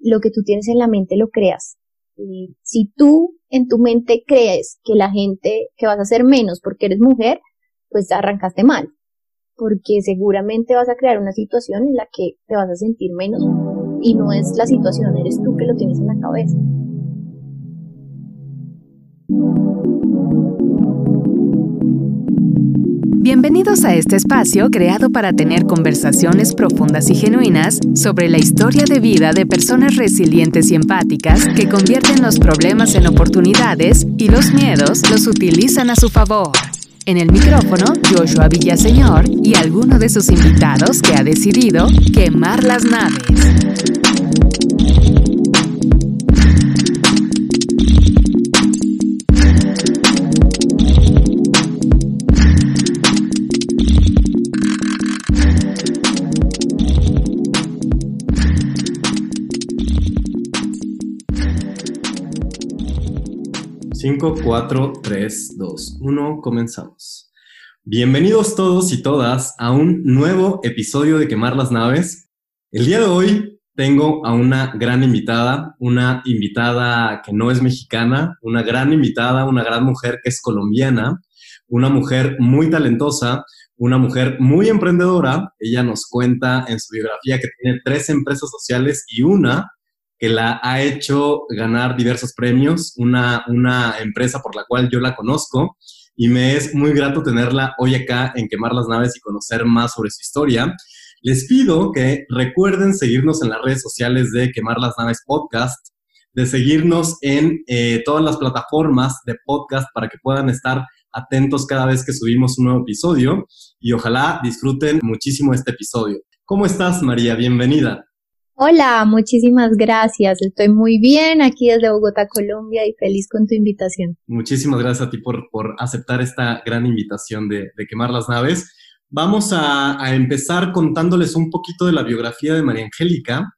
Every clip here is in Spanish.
lo que tú tienes en la mente lo creas. si tú en tu mente crees que la gente, que vas a ser menos porque eres mujer, pues arrancaste mal, porque seguramente vas a crear una situación en la que te vas a sentir menos y no es la situación, eres tú que lo tienes en la cabeza. Bienvenidos a este espacio creado para tener conversaciones profundas y genuinas sobre la historia de vida de personas resilientes y empáticas que convierten los problemas en oportunidades y los miedos los utilizan a su favor. En el micrófono, Joshua Villaseñor y alguno de sus invitados que ha decidido quemar las naves. 5, 4, 3, 2, 1, comenzamos. Bienvenidos todos y todas a un nuevo episodio de Quemar las Naves. El día de hoy tengo a una gran invitada, una invitada que no es mexicana, una gran invitada, una gran mujer que es colombiana, una mujer muy talentosa, una mujer muy emprendedora. Ella nos cuenta en su biografía que tiene tres empresas sociales y una que la ha hecho ganar diversos premios, una, una empresa por la cual yo la conozco y me es muy grato tenerla hoy acá en Quemar las Naves y conocer más sobre su historia. Les pido que recuerden seguirnos en las redes sociales de Quemar las Naves Podcast, de seguirnos en eh, todas las plataformas de podcast para que puedan estar atentos cada vez que subimos un nuevo episodio y ojalá disfruten muchísimo este episodio. ¿Cómo estás, María? Bienvenida. Hola, muchísimas gracias. Estoy muy bien aquí desde Bogotá, Colombia y feliz con tu invitación. Muchísimas gracias a ti por, aceptar esta gran invitación de, quemar las naves. Vamos a, empezar contándoles un poquito de la biografía de María Angélica.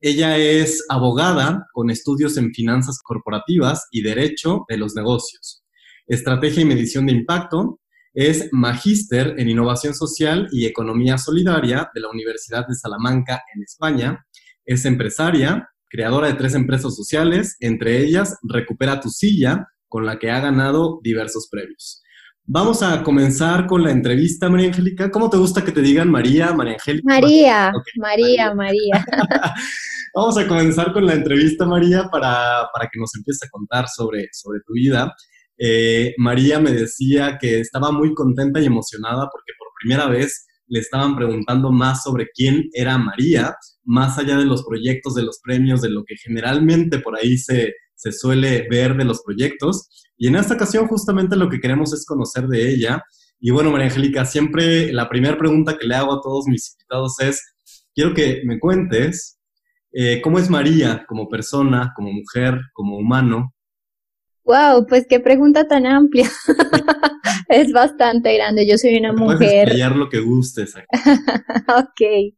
Ella es abogada con estudios en finanzas corporativas y derecho de los negocios, estrategia y medición de impacto. Es magíster en innovación social y economía solidaria de la Universidad de Salamanca en España es empresaria, creadora de tres empresas sociales, entre ellas Recupera tu silla, con la que ha ganado diversos premios. Vamos a comenzar con la entrevista, María Angélica. ¿Cómo te gusta que te digan María, María Angélica? María, María, María. Vamos a comenzar con la entrevista, María, para, que nos empieces a contar sobre, sobre tu vida. Eh, María me decía que estaba muy contenta y emocionada porque por primera vez le estaban preguntando más sobre quién era María, más allá de los proyectos, de los premios, de lo que generalmente por ahí se, se suele ver de los proyectos. Y en esta ocasión justamente lo que queremos es conocer de ella. Y bueno, María Angélica, siempre la primera pregunta que le hago a todos mis invitados es, quiero que me cuentes eh, cómo es María como persona, como mujer, como humano. Wow, pues qué pregunta tan amplia. es bastante grande. Yo soy una mujer. Puedes lo que gustes. ok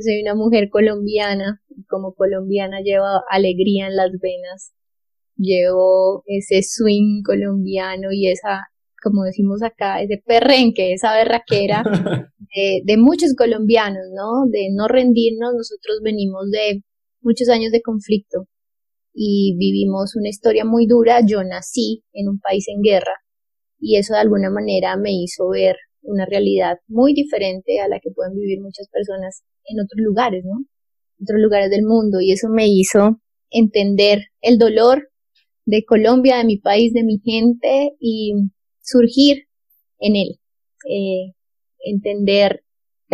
soy una mujer colombiana y como colombiana llevo alegría en las venas, llevo ese swing colombiano y esa, como decimos acá, ese perrenque, esa berraquera de, de muchos colombianos, ¿no? De no rendirnos, nosotros venimos de muchos años de conflicto y vivimos una historia muy dura. Yo nací en un país en guerra y eso de alguna manera me hizo ver una realidad muy diferente a la que pueden vivir muchas personas en otros lugares, ¿no? Otros lugares del mundo y eso me hizo entender el dolor de Colombia, de mi país, de mi gente y surgir en él, eh, entender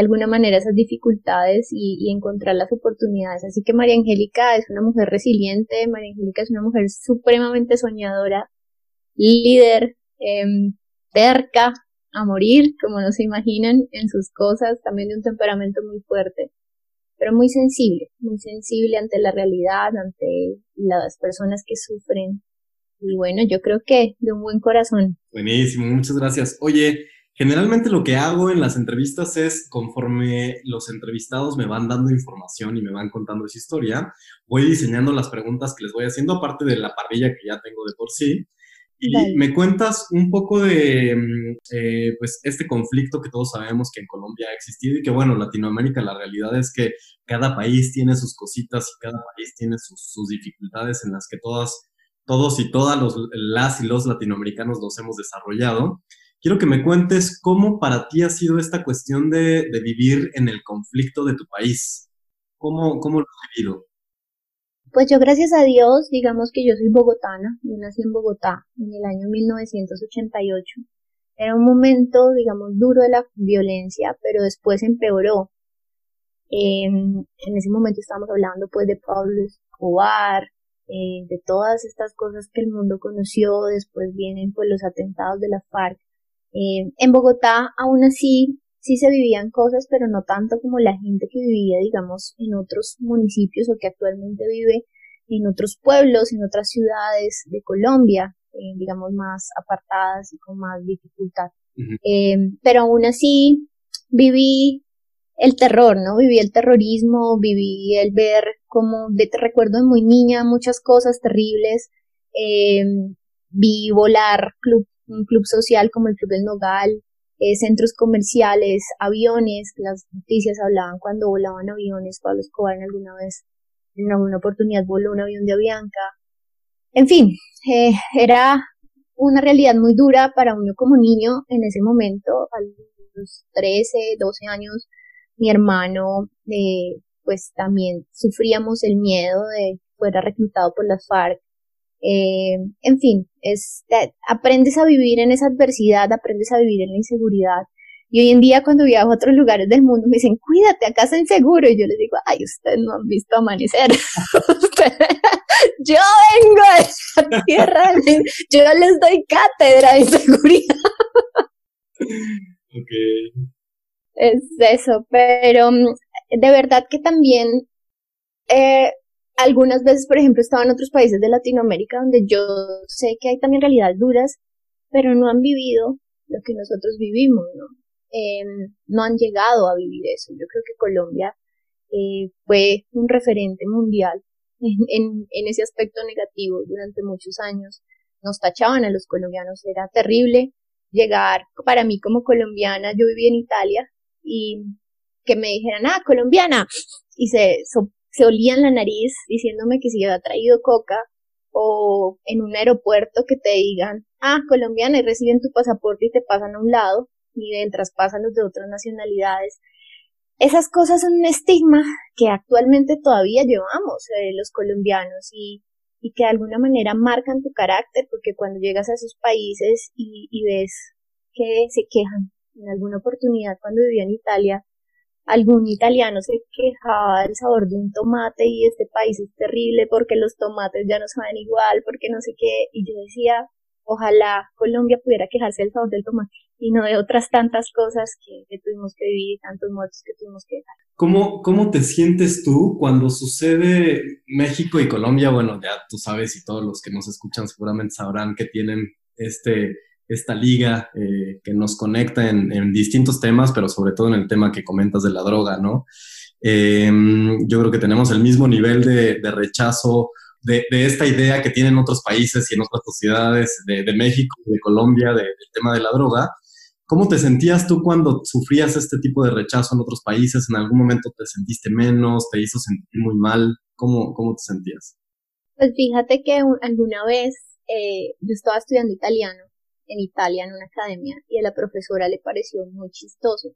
de alguna manera esas dificultades y, encontrar las oportunidades. Así que María Angélica es una mujer resiliente, María Angélica es una mujer supremamente soñadora, líder, eh, terca, a morir, como no se imaginan, en sus cosas, también de un temperamento muy fuerte, pero muy sensible, muy sensible ante la realidad, ante las personas que sufren. Y bueno, yo creo que de un buen corazón. Buenísimo, muchas gracias. Oye, generalmente lo que hago en las entrevistas es, conforme los entrevistados me van dando información y me van contando su historia, voy diseñando las preguntas que les voy haciendo, aparte de la parrilla que ya tengo de por sí. Y me cuentas un poco de mm, eh, pues este conflicto que todos sabemos que en Colombia ha existido y que bueno, Latinoamérica la realidad es que cada país tiene sus cositas y cada país tiene sus, sus dificultades en las que todas, todos y todas los, las y los latinoamericanos nos hemos desarrollado. Quiero que me cuentes cómo para ti ha sido esta cuestión de, vivir en el conflicto de tu país. ¿Cómo, lo has vivido? Pues yo gracias a Dios, digamos que yo soy bogotana, yo nací en Bogotá en el año 1988. Era un momento, digamos, duro de la violencia, pero después empeoró. en ese momento estábamos hablando pues de Pablo Escobar, eh, de todas estas cosas que el mundo conoció, después vienen pues los atentados de la FARC. Eh, en Bogotá aún así sí se vivían cosas, pero no tanto como la gente que vivía, digamos, en otros municipios o que actualmente vive en otros pueblos, en otras ciudades de Colombia, eh, digamos, más apartadas y con más dificultad. eh, pero aún así viví el terror, ¿no? Viví el terrorismo, viví el ver como, de, te recuerdo de muy niña muchas cosas terribles, eh, vi volar club, un club social como el Club del Nogal, eh, centros comerciales, aviones, las noticias hablaban cuando volaban aviones, Pablo Escobar en alguna vez, en alguna oportunidad voló un avión de Avianca. En fin, eh, era una realidad muy dura para uno como niño en ese momento, a los 13, 12 años, mi hermano, eh, pues también sufríamos el miedo de fuera reclutado por las FARC eh, en fin, es, aprendes a vivir en esa adversidad, aprendes a vivir en la inseguridad. Y hoy en día cuando viajo a otros lugares del mundo me dicen, cuídate, acá es inseguro. Y yo les digo, ay, ustedes no han visto amanecer. yo vengo de la tierra, yo les doy cátedra de inseguridad. okay. Es eso, pero mm, de verdad que también eh, algunas veces, por ejemplo, estaba en otros países de Latinoamérica donde yo sé que hay también realidades duras, pero no han vivido lo que nosotros vivimos, ¿no? Eh, no han llegado a vivir eso. Yo creo que Colombia eh, fue un referente mundial en, en, ese aspecto negativo durante muchos años. Nos tachaban a los colombianos, era terrible llegar, para mí como colombiana, yo viví en Italia y que me dijeran, ah, colombiana, y se, so, se olían la nariz diciéndome que si había traído coca o en un aeropuerto que te digan, ah, colombiana y reciben tu pasaporte y te pasan a un lado y mientras pasan los de otras nacionalidades. Esas cosas son un estigma que actualmente todavía llevamos eh, los colombianos y, y que de alguna manera marcan tu carácter porque cuando llegas a esos países y, y ves que se quejan en alguna oportunidad cuando vivía en Italia algún italiano se quejaba del sabor de un tomate y este país es terrible porque los tomates ya no saben igual, porque no sé qué, y yo decía, ojalá Colombia pudiera quejarse del sabor del tomate y no de otras tantas cosas que, que tuvimos que vivir tantos muertos que tuvimos que dejar. ¿Cómo, ¿Cómo te sientes tú cuando sucede México y Colombia? Bueno, ya tú sabes y todos los que nos escuchan seguramente sabrán que tienen este esta liga eh, que nos conecta en, en, distintos temas, pero sobre todo en el tema que comentas de la droga, ¿no? Eh, yo creo que tenemos el mismo nivel de, de rechazo de, de, esta idea que tienen otros países y en otras sociedades de, de México, de Colombia, del tema de la droga. ¿Cómo te sentías tú cuando sufrías este tipo de rechazo en otros países? ¿En algún momento te sentiste menos? ¿Te hizo sentir muy mal? ¿Cómo, cómo te sentías? Pues fíjate que alguna vez eh, yo estaba estudiando italiano en Italia en una academia y a la profesora le pareció muy chistoso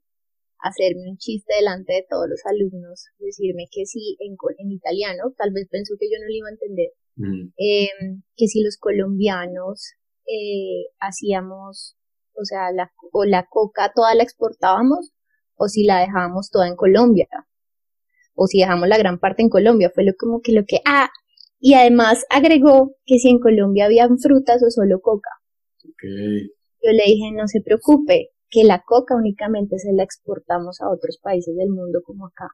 hacerme un chiste delante de todos los alumnos, decirme que si en, en italiano, tal vez pensó que yo no lo iba a entender, mm. eh, que si los colombianos eh, hacíamos, o sea, la, o la coca toda la exportábamos o si la dejábamos toda en Colombia o si dejamos la gran parte en Colombia, fue lo como que lo que, ah, y además agregó que si en Colombia habían frutas o solo coca. Yo le dije, no se preocupe, que la coca únicamente se la exportamos a otros países del mundo como acá.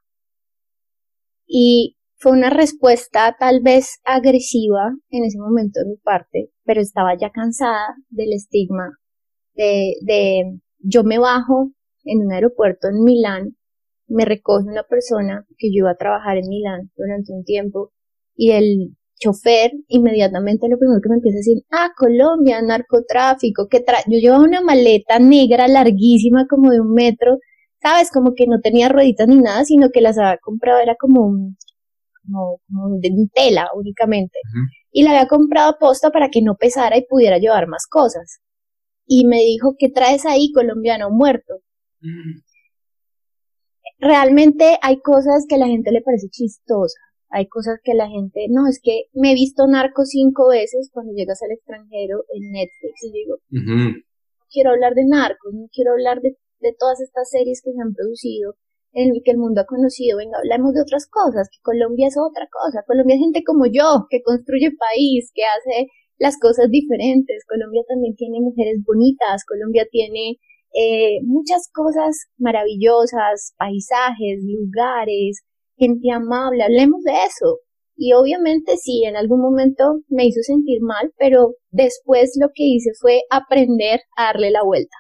Y fue una respuesta tal vez agresiva en ese momento de mi parte, pero estaba ya cansada del estigma de, de yo me bajo en un aeropuerto en Milán, me recoge una persona que yo iba a trabajar en Milán durante un tiempo y el chofer, inmediatamente lo primero que me empieza a decir, ah, Colombia, narcotráfico, que trae, yo llevaba una maleta negra larguísima como de un metro, sabes, como que no tenía rueditas ni nada, sino que las había comprado, era como un, como, como de tela únicamente. Y la había comprado posta para que no pesara y pudiera llevar más cosas. Y me dijo, ¿qué traes ahí, colombiano muerto? Mm. Realmente hay cosas que a la gente le parece chistosa hay cosas que la gente, no, es que me he visto narco cinco veces cuando llegas al extranjero en Netflix y digo, no quiero hablar de narcos, no quiero hablar de, de todas estas series que se han producido, en el que el mundo ha conocido, venga, hablamos de otras cosas, que Colombia es otra cosa, Colombia es gente como yo, que construye país, que hace las cosas diferentes, Colombia también tiene mujeres bonitas, Colombia tiene eh, muchas cosas maravillosas, paisajes, lugares, gente amable, hablemos de eso. Y obviamente sí, en algún momento me hizo sentir mal, pero después lo que hice fue aprender a darle la vuelta.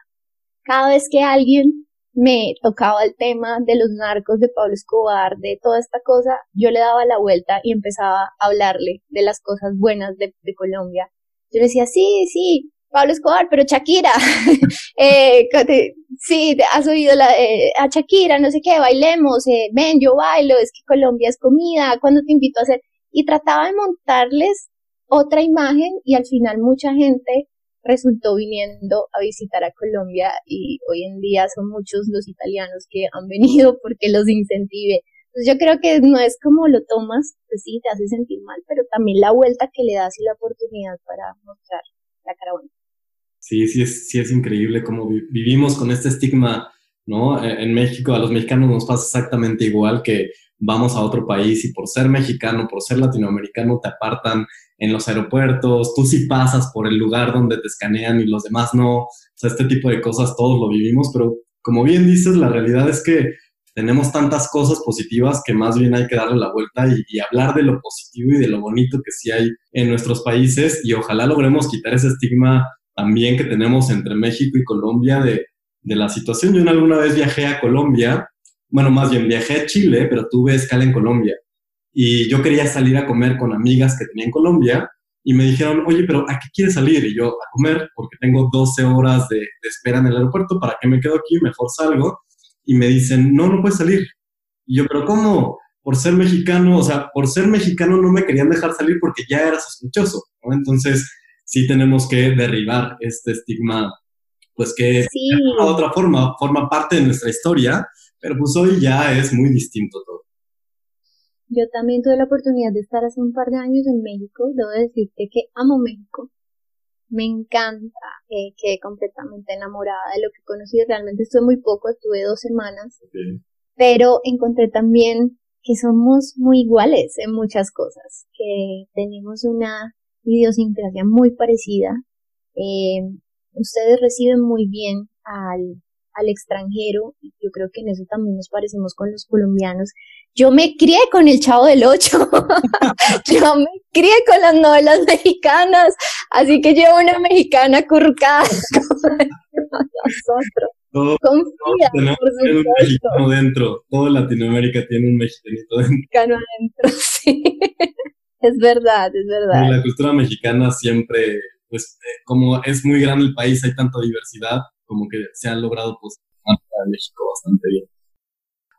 Cada vez que alguien me tocaba el tema de los narcos, de Pablo Escobar, de toda esta cosa, yo le daba la vuelta y empezaba a hablarle de las cosas buenas de, de Colombia. Yo le decía, sí, sí, Pablo Escobar, pero Shakira, eh, sí, has oído la, eh, a Shakira, no sé qué, bailemos, eh, ven, yo bailo, es que Colombia es comida, cuando te invito a hacer? Y trataba de montarles otra imagen y al final mucha gente resultó viniendo a visitar a Colombia y hoy en día son muchos los italianos que han venido porque los incentive. Entonces yo creo que no es como lo tomas, pues sí, te hace sentir mal, pero también la vuelta que le das y la oportunidad para mostrar la cara bonita. Sí, sí es, sí es increíble cómo vivimos con este estigma, ¿no? E, en México a los mexicanos nos pasa exactamente igual que vamos a otro país y por ser mexicano, por ser latinoamericano, te apartan en los aeropuertos, tú sí pasas por el lugar donde te escanean y los demás no. O sea, este tipo de cosas todos lo vivimos, pero como bien dices, la realidad es que tenemos tantas cosas positivas que más bien hay que darle la vuelta y, y, hablar de lo positivo y de lo bonito que sí hay en nuestros países y ojalá logremos quitar ese estigma también que tenemos entre México y Colombia de, de la situación. Yo alguna vez viajé a Colombia, bueno, más bien viajé a Chile, pero tuve escala en Colombia. Y yo quería salir a comer con amigas que tenía en Colombia y me dijeron, oye, pero ¿a qué quieres salir? Y yo, a comer, porque tengo 12 horas de, de espera en el aeropuerto, ¿para qué me quedo aquí? Mejor salgo. Y me dicen, no, no puedes salir. Y yo, pero ¿cómo? Por ser mexicano, o sea, por ser mexicano no me querían dejar salir porque ya era sospechoso, ¿no? Entonces, sí tenemos que derribar este estigma, pues que de otra forma forma parte de nuestra historia, pero pues hoy ya es muy distinto todo. Yo también tuve la oportunidad de estar hace un par de años en México. Debo decirte que amo México. Me encanta, eh, quedé completamente enamorada de lo que conocí. Realmente estuve muy poco, estuve dos semanas. Pero encontré también que somos muy iguales en muchas cosas, que tenemos una idiosincrasia muy parecida. Eh, ustedes reciben muy bien al, al extranjero y yo creo que en eso también nos parecemos con los colombianos. Yo me crié con el Chavo del Ocho, yo me crié con las novelas mexicanas, así que llevo una mexicana curcada con nosotros. Todo, Confía, por un mexicano dentro, toda Latinoamérica tiene un mexicanito dentro. Mexicano adentro, sí. Es verdad, es verdad. la cultura mexicana siempre, pues, eh, como es muy grande el país, hay tanta diversidad, como que se han logrado pues a México bastante bien.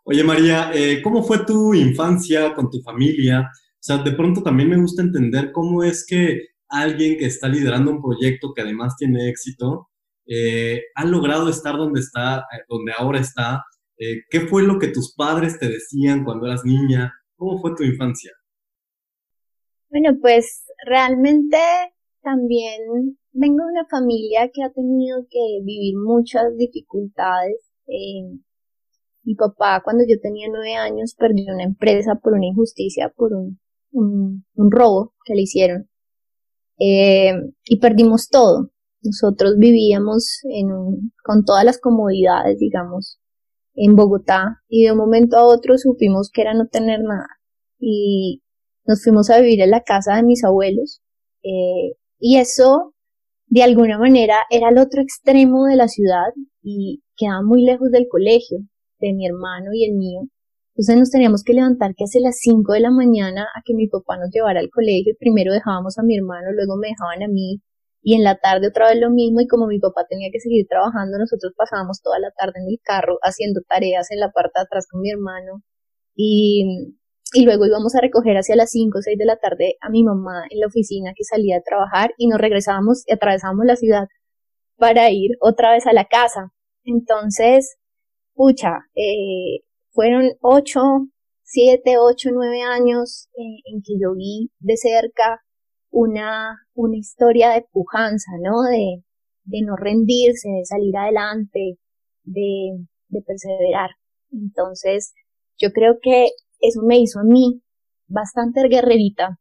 Oye María, eh, ¿cómo fue tu infancia con tu familia? O sea, de pronto también me gusta entender cómo es que alguien que está liderando un proyecto que además tiene éxito, eh, ha logrado estar donde está, donde ahora está. ¿Qué fue lo que tus padres te decían cuando eras niña? ¿Cómo fue tu infancia? Bueno, pues realmente también vengo de una familia que ha tenido que vivir muchas dificultades. Eh, mi papá, cuando yo tenía nueve años, perdió una empresa por una injusticia, por un, un, robo que le hicieron. Eh, y perdimos todo. Nosotros vivíamos en un, con todas las comodidades, digamos, en Bogotá y de un momento a otro supimos que era no tener nada. Y nos fuimos a vivir en la casa de mis abuelos eh, y eso de alguna manera era el otro extremo de la ciudad y quedaba muy lejos del colegio de mi hermano y el mío Entonces nos teníamos que levantar que hace las 5 de la mañana a que mi papá nos llevara al colegio. Primero dejábamos a mi hermano, luego me dejaban a mí y en la tarde otra vez lo mismo y como mi papá tenía que seguir trabajando, nosotros pasábamos toda la tarde en el carro haciendo tareas en la parte de atrás con mi hermano y, y luego íbamos a recoger hacia las 5 o 6 de la tarde a mi mamá en la oficina que salía a trabajar y nos regresábamos y atravesábamos la ciudad para ir otra vez a la casa. Entonces, pucha, eh, fueron ocho, siete, ocho, nueve años eh, en que yo vi de cerca una, una historia de pujanza, ¿no? De, de no rendirse, de salir adelante, de, de perseverar. Entonces, yo creo que eso me hizo a mí bastante guerrerita,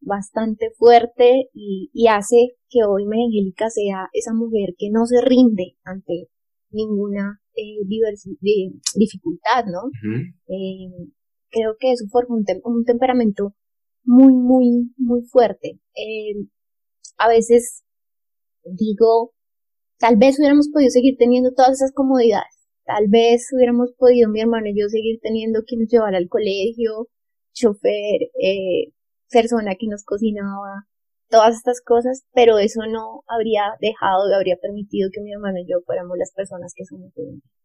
bastante fuerte y, y hace que hoy María Angélica sea esa mujer que no se rinde ante ninguna eh, dificultad, ¿no? eh, creo que eso forma un, un, temperamento muy, muy, muy fuerte. Eh, a veces digo, tal vez hubiéramos podido seguir teniendo todas esas comodidades. Tal vez hubiéramos podido mi hermano y yo seguir teniendo quien nos llevara al colegio, chofer, eh, persona que nos cocinaba, todas estas cosas, pero eso no habría dejado, habría permitido que mi hermano y yo fuéramos las personas que somos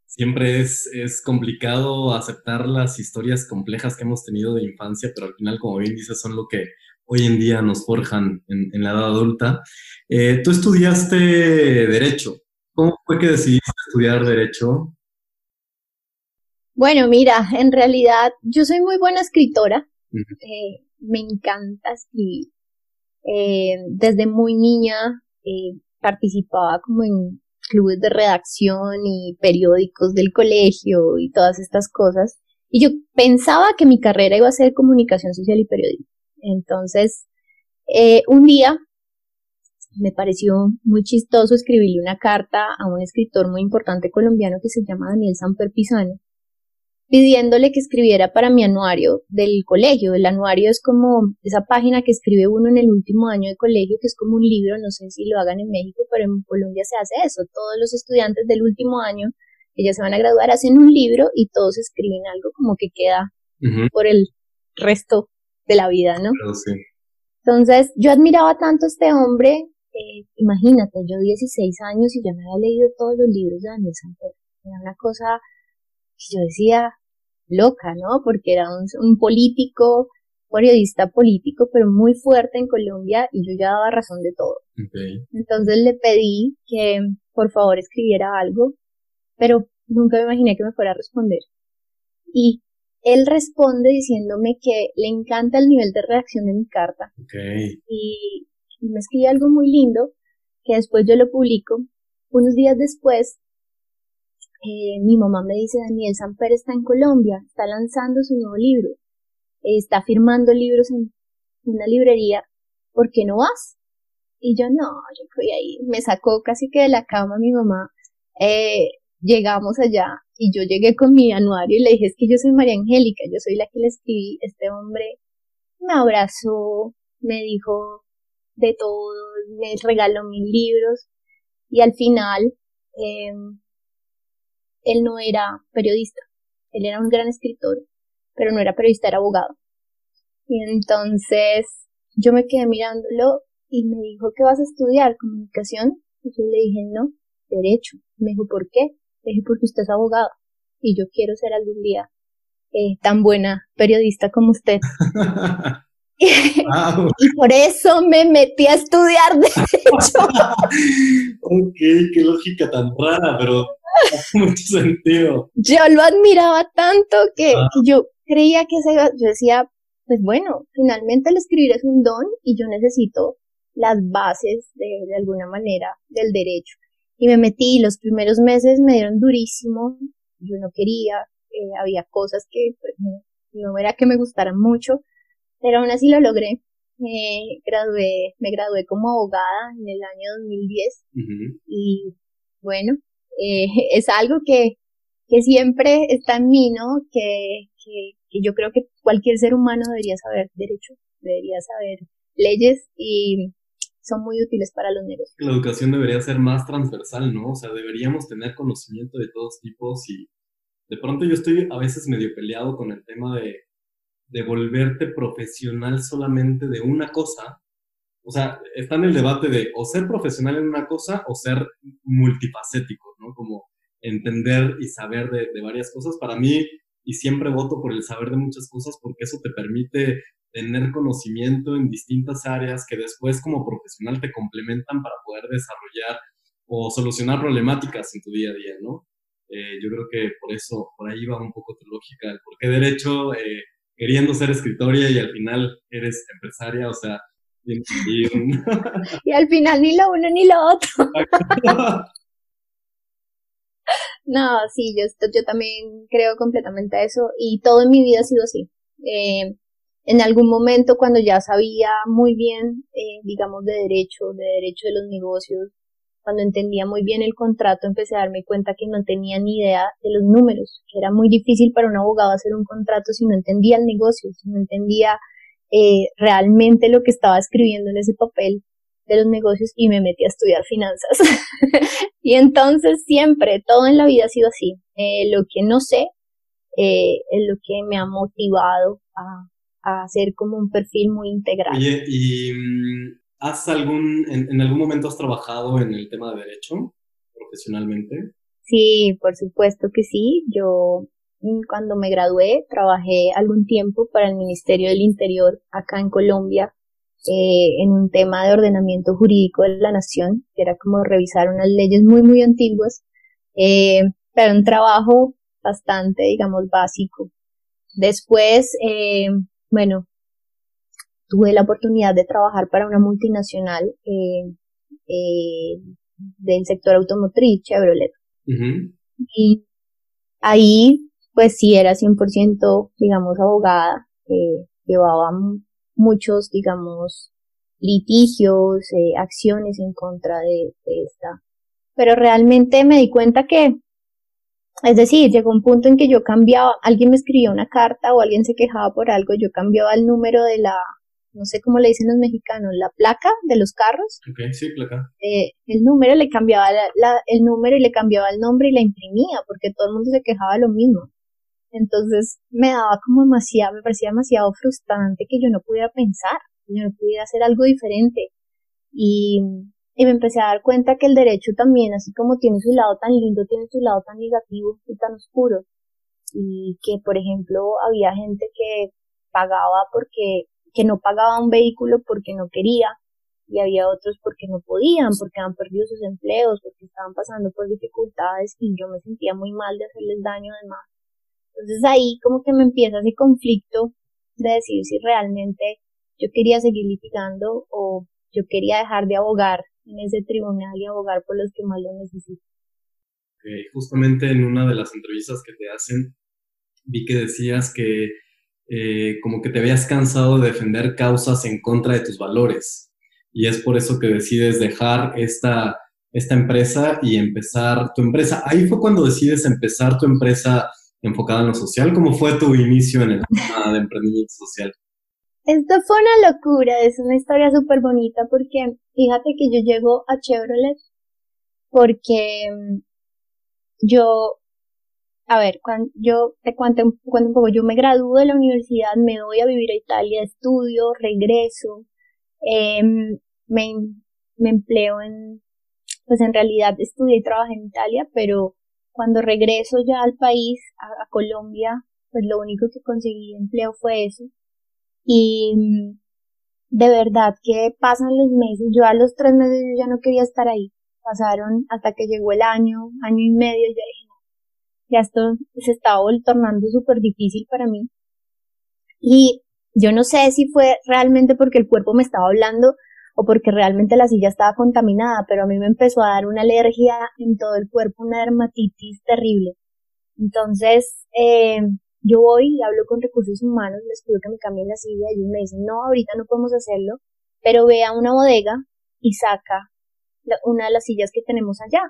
Siempre es, es complicado aceptar las historias complejas que hemos tenido de infancia, pero al final, como bien dices, son lo que hoy en día nos forjan en, en la edad adulta. Eh, tú estudiaste Derecho. ¿Cómo fue que decidiste estudiar Derecho? Bueno, mira, en realidad yo soy muy buena escritora. eh, me encanta escribir. Eh, desde muy niña eh, participaba como en clubes de redacción y periódicos del colegio y todas estas cosas. Y yo pensaba que mi carrera iba a ser comunicación social y periodismo. Entonces, eh, un día me pareció muy chistoso escribirle una carta a un escritor muy importante colombiano que se llama Daniel Samper Pisano pidiéndole que escribiera para mi anuario del colegio. El anuario es como esa página que escribe uno en el último año de colegio, que es como un libro, no sé si lo hagan en México, pero en Colombia se hace eso. Todos los estudiantes del último año, que ya se van a graduar, hacen un libro y todos escriben algo como que queda por el resto de la vida, ¿no? Entonces, yo admiraba tanto a este hombre, eh, imagínate, yo 16 años y ya me había leído todos los libros de Daniel Sanfer. Era una cosa yo decía loca, ¿no? Porque era un, político, periodista político, pero muy fuerte en Colombia y yo ya daba razón de todo. Entonces le pedí que por favor escribiera algo, pero nunca me imaginé que me fuera a responder. Y él responde diciéndome que le encanta el nivel de reacción de mi carta. Y, y me escribe algo muy lindo que después yo lo publico. Unos días después eh, mi mamá me dice, Daniel Samper está en Colombia, está lanzando su nuevo libro, está firmando libros en una librería, ¿por qué no vas? Y yo no, yo fui ahí, me sacó casi que de la cama mi mamá, eh, llegamos allá y yo llegué con mi anuario y le dije, es que yo soy María Angélica, yo soy la que le escribí, este hombre me abrazó, me dijo de todo, me regaló mil libros y al final eh, él no era periodista, él era un gran escritor, pero no era periodista, era abogado. Y entonces yo me quedé mirándolo y me dijo, ¿qué vas a estudiar? ¿Comunicación? Y yo le dije, no, derecho. Me dijo, ¿por qué? Le dije, porque usted es abogado y yo quiero ser algún día eh, tan buena periodista como usted. y por eso me metí a estudiar derecho. ok, qué lógica tan rara, pero mucho sentido. Yo lo admiraba tanto que ah. yo creía que se iba, yo decía, pues bueno, finalmente el escribir es un don y yo necesito las bases de, de alguna manera del derecho. Y me metí, los primeros meses me dieron durísimo, yo no quería, eh, había cosas que pues, no, era que me gustaran mucho, pero aún así lo logré. Me gradué, me gradué como abogada en el año 2010 y bueno, eh, es algo que, que siempre está en mí, ¿no? Que, que, yo creo que cualquier ser humano debería saber derecho, debería saber leyes y son muy útiles para los negocios. La educación debería ser más transversal, ¿no? O sea, deberíamos tener conocimiento de todos tipos y de pronto yo estoy a veces medio peleado con el tema de, de volverte profesional solamente de una cosa. O sea, está en el debate de o ser profesional en una cosa o ser multifacético, ¿no? Como entender y saber de, de varias cosas. Para mí, y siempre voto por el saber de muchas cosas porque eso te permite tener conocimiento en distintas áreas que después como profesional te complementan para poder desarrollar o solucionar problemáticas en tu día a día, ¿no? Eh, yo creo que por eso, por ahí va un poco tu lógica, el por qué derecho, eh, queriendo ser escritoria y al final eres empresaria, o sea, y, y al final ni lo uno ni lo otro. no, sí, yo, yo también creo completamente eso y todo en mi vida ha sido así. Eh, en algún momento cuando ya sabía muy bien, eh, digamos, de derecho, de derecho de los negocios, cuando entendía muy bien el contrato, empecé a darme cuenta que no tenía ni idea de los números, que era muy difícil para un abogado hacer un contrato si no entendía el negocio, si no entendía eh, realmente lo que estaba escribiendo en ese papel de los negocios y me metí a estudiar finanzas. y entonces siempre, todo en la vida ha sido así. Eh, lo que no sé eh, es lo que me ha motivado a, a hacer como un perfil muy integral. Oye, ¿y mm, has algún, en, algún momento has trabajado en el tema de derecho profesionalmente? Sí, por supuesto que sí. Yo cuando me gradué trabajé algún tiempo para el Ministerio del Interior acá en Colombia eh, en un tema de ordenamiento jurídico de la nación, que era como revisar unas leyes muy, muy antiguas, eh, pero un trabajo bastante, digamos, básico. Después, eh, bueno, tuve la oportunidad de trabajar para una multinacional eh, eh, del sector automotriz, Chevrolet. Y ahí, pues sí, era 100%, digamos, abogada, eh, llevaba muchos, digamos, litigios, eh, acciones en contra de, de esta. Pero realmente me di cuenta que es decir, llegó un punto en que yo cambiaba, alguien me escribía una carta o alguien se quejaba por algo, yo cambiaba el número de la, no sé cómo le dicen los mexicanos, la placa de los carros. Ok, sí, placa. Eh, el número le cambiaba la, el número y le cambiaba el nombre y la imprimía, porque todo el mundo se quejaba de lo mismo. Entonces me daba como demasiado, me parecía demasiado frustrante que yo no pudiera pensar, que yo no pudiera hacer algo diferente. Y y me empecé a dar cuenta que el derecho también, así como tiene su lado tan lindo, tiene su lado tan negativo y tan oscuro. Y que, por ejemplo, había gente que pagaba porque, que no pagaba un vehículo porque no quería, y había otros porque no podían, porque han perdido sus empleos, porque estaban pasando por dificultades y yo me sentía muy mal de hacerles daño además. Entonces ahí como que me empieza ese conflicto de decir si realmente yo quería seguir litigando o yo quería dejar de abogar en ese tribunal y abogar por los que más lo necesitan. Justamente en una de las entrevistas que te hacen, vi que decías que eh, como que te habías cansado de defender causas en contra de tus valores y es por eso que decides dejar esta, esta empresa y empezar tu empresa. Ahí fue cuando decides empezar tu empresa enfocada en lo social. ¿Cómo fue tu inicio en el tema de emprendimiento social? Esto fue una locura, es una historia súper bonita porque fíjate que yo llego a Chevrolet porque mm, yo, a ver, cuando yo te cuento, un poco, yo me gradúo de la universidad, me voy a vivir a Italia, estudio, regreso, eh, me, me empleo en, pues en realidad estudié y trabajé en Italia, pero cuando regreso ya al país, a Colombia, pues lo único que conseguí empleo fue eso y mm, de verdad que pasan los meses, yo a los tres meses yo ya no quería estar ahí, pasaron hasta que llegó el año, año y medio, ya dije, ya esto se estaba tornando súper difícil para mí. Y yo no sé si fue realmente porque el cuerpo me estaba hablando o porque realmente la silla estaba contaminada, pero a mí me empezó a dar una alergia en todo el cuerpo, una dermatitis terrible. Entonces, eh, yo voy y hablo con recursos humanos, les pido que me cambien la silla ellos me dicen, no, ahorita no podemos hacerlo, pero ve a una bodega y saca una de las sillas que tenemos allá.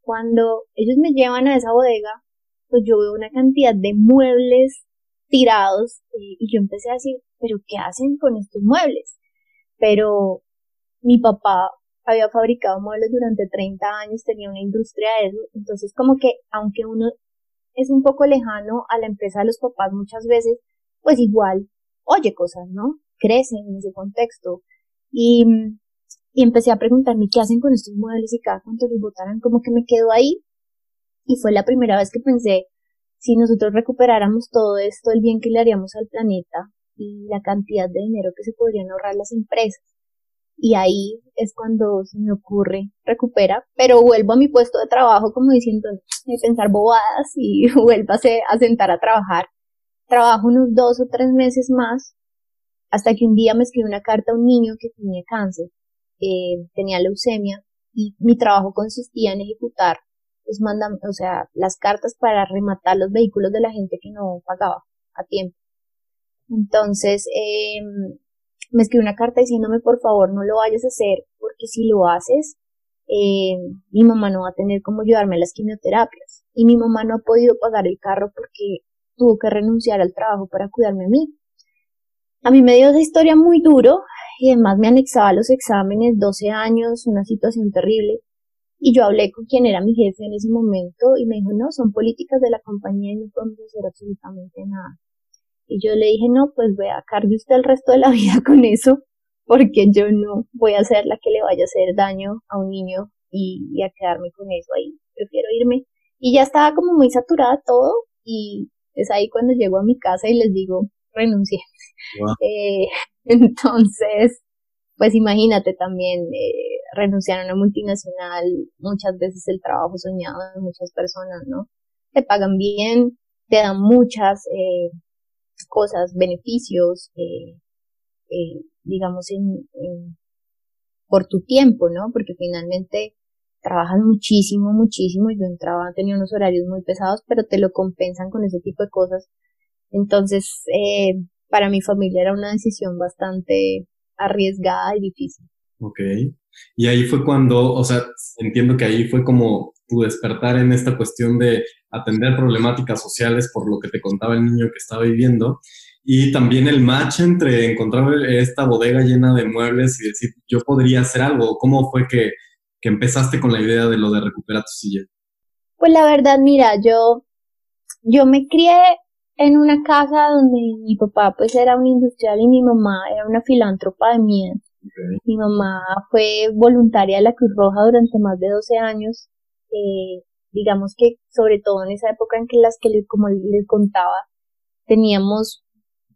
Cuando ellos me llevan a esa bodega, pues yo veo una cantidad de muebles tirados y yo empecé a decir, pero ¿qué hacen con estos muebles? Pero mi papá había fabricado muebles durante 30 años, tenía una industria de eso, entonces como que aunque uno es un poco lejano a la empresa de los papás muchas veces, pues igual oye cosas, ¿no? Crece en ese contexto. Y, y empecé a preguntarme qué hacen con estos muebles y cada cuánto los botaran, como que me quedo ahí. Y fue la primera vez que pensé, si nosotros recuperáramos todo esto, el bien que le haríamos al planeta y la cantidad de dinero que se podrían ahorrar las empresas. Y ahí es cuando se me ocurre recupera, pero vuelvo a mi puesto de trabajo como diciendo, de pensar bobadas y vuelvo a, sentar a trabajar. Trabajo unos dos o tres meses más hasta que un día me escribió una carta a un niño que tenía cáncer, eh, tenía leucemia y mi trabajo consistía en ejecutar pues o sea, las cartas para rematar los vehículos de la gente que no pagaba a tiempo. Entonces, eh, me escribió una carta diciéndome por favor no lo vayas a hacer porque si lo haces, eh, mi mamá no va a tener cómo ayudarme a las quimioterapias. Y mi mamá no ha podido pagar el carro porque tuvo que renunciar al trabajo para cuidarme a mí. A mí me dio esa historia muy duro y además me anexaba a los exámenes, 12 años, una situación terrible. Y yo hablé con quien era mi jefe en ese momento y me dijo, no, son políticas de la compañía y no podemos hacer absolutamente nada. Y yo le dije, no, pues voy a cargue usted el resto de la vida con eso, porque yo no voy a ser la que le vaya a hacer daño a un niño y, a quedarme con eso ahí. Prefiero irme. Y ya estaba como muy saturada todo y es ahí cuando llego a mi casa y les digo, renuncié. Eh, entonces, pues imagínate también, eh, renunciar a una multinacional, muchas veces el trabajo soñado de muchas personas, ¿no? Te pagan bien, te dan muchas eh, cosas, beneficios, eh, eh, digamos, en, por tu tiempo, ¿no? Porque finalmente trabajas muchísimo, muchísimo. Yo entraba, tenía unos horarios muy pesados, pero te lo compensan con ese tipo de cosas. Entonces, eh, para mi familia era una decisión bastante arriesgada y difícil. Ok. Y ahí fue cuando, o sea, entiendo que ahí fue como tu despertar en esta cuestión de atender problemáticas sociales por lo que te contaba el niño que estaba viviendo. Y también el match entre encontrar esta bodega llena de muebles y decir, yo podría hacer algo. ¿Cómo fue que, que empezaste con la idea de lo de recuperar tu silla? Pues la verdad, mira, yo, yo me crié en una casa donde mi papá pues era un industrial y mi mamá era una filántropa de miedo. Mi mamá fue voluntaria de la Cruz Roja durante más de 12 años. Eh, digamos que sobre todo en esa época en que las que como les contaba teníamos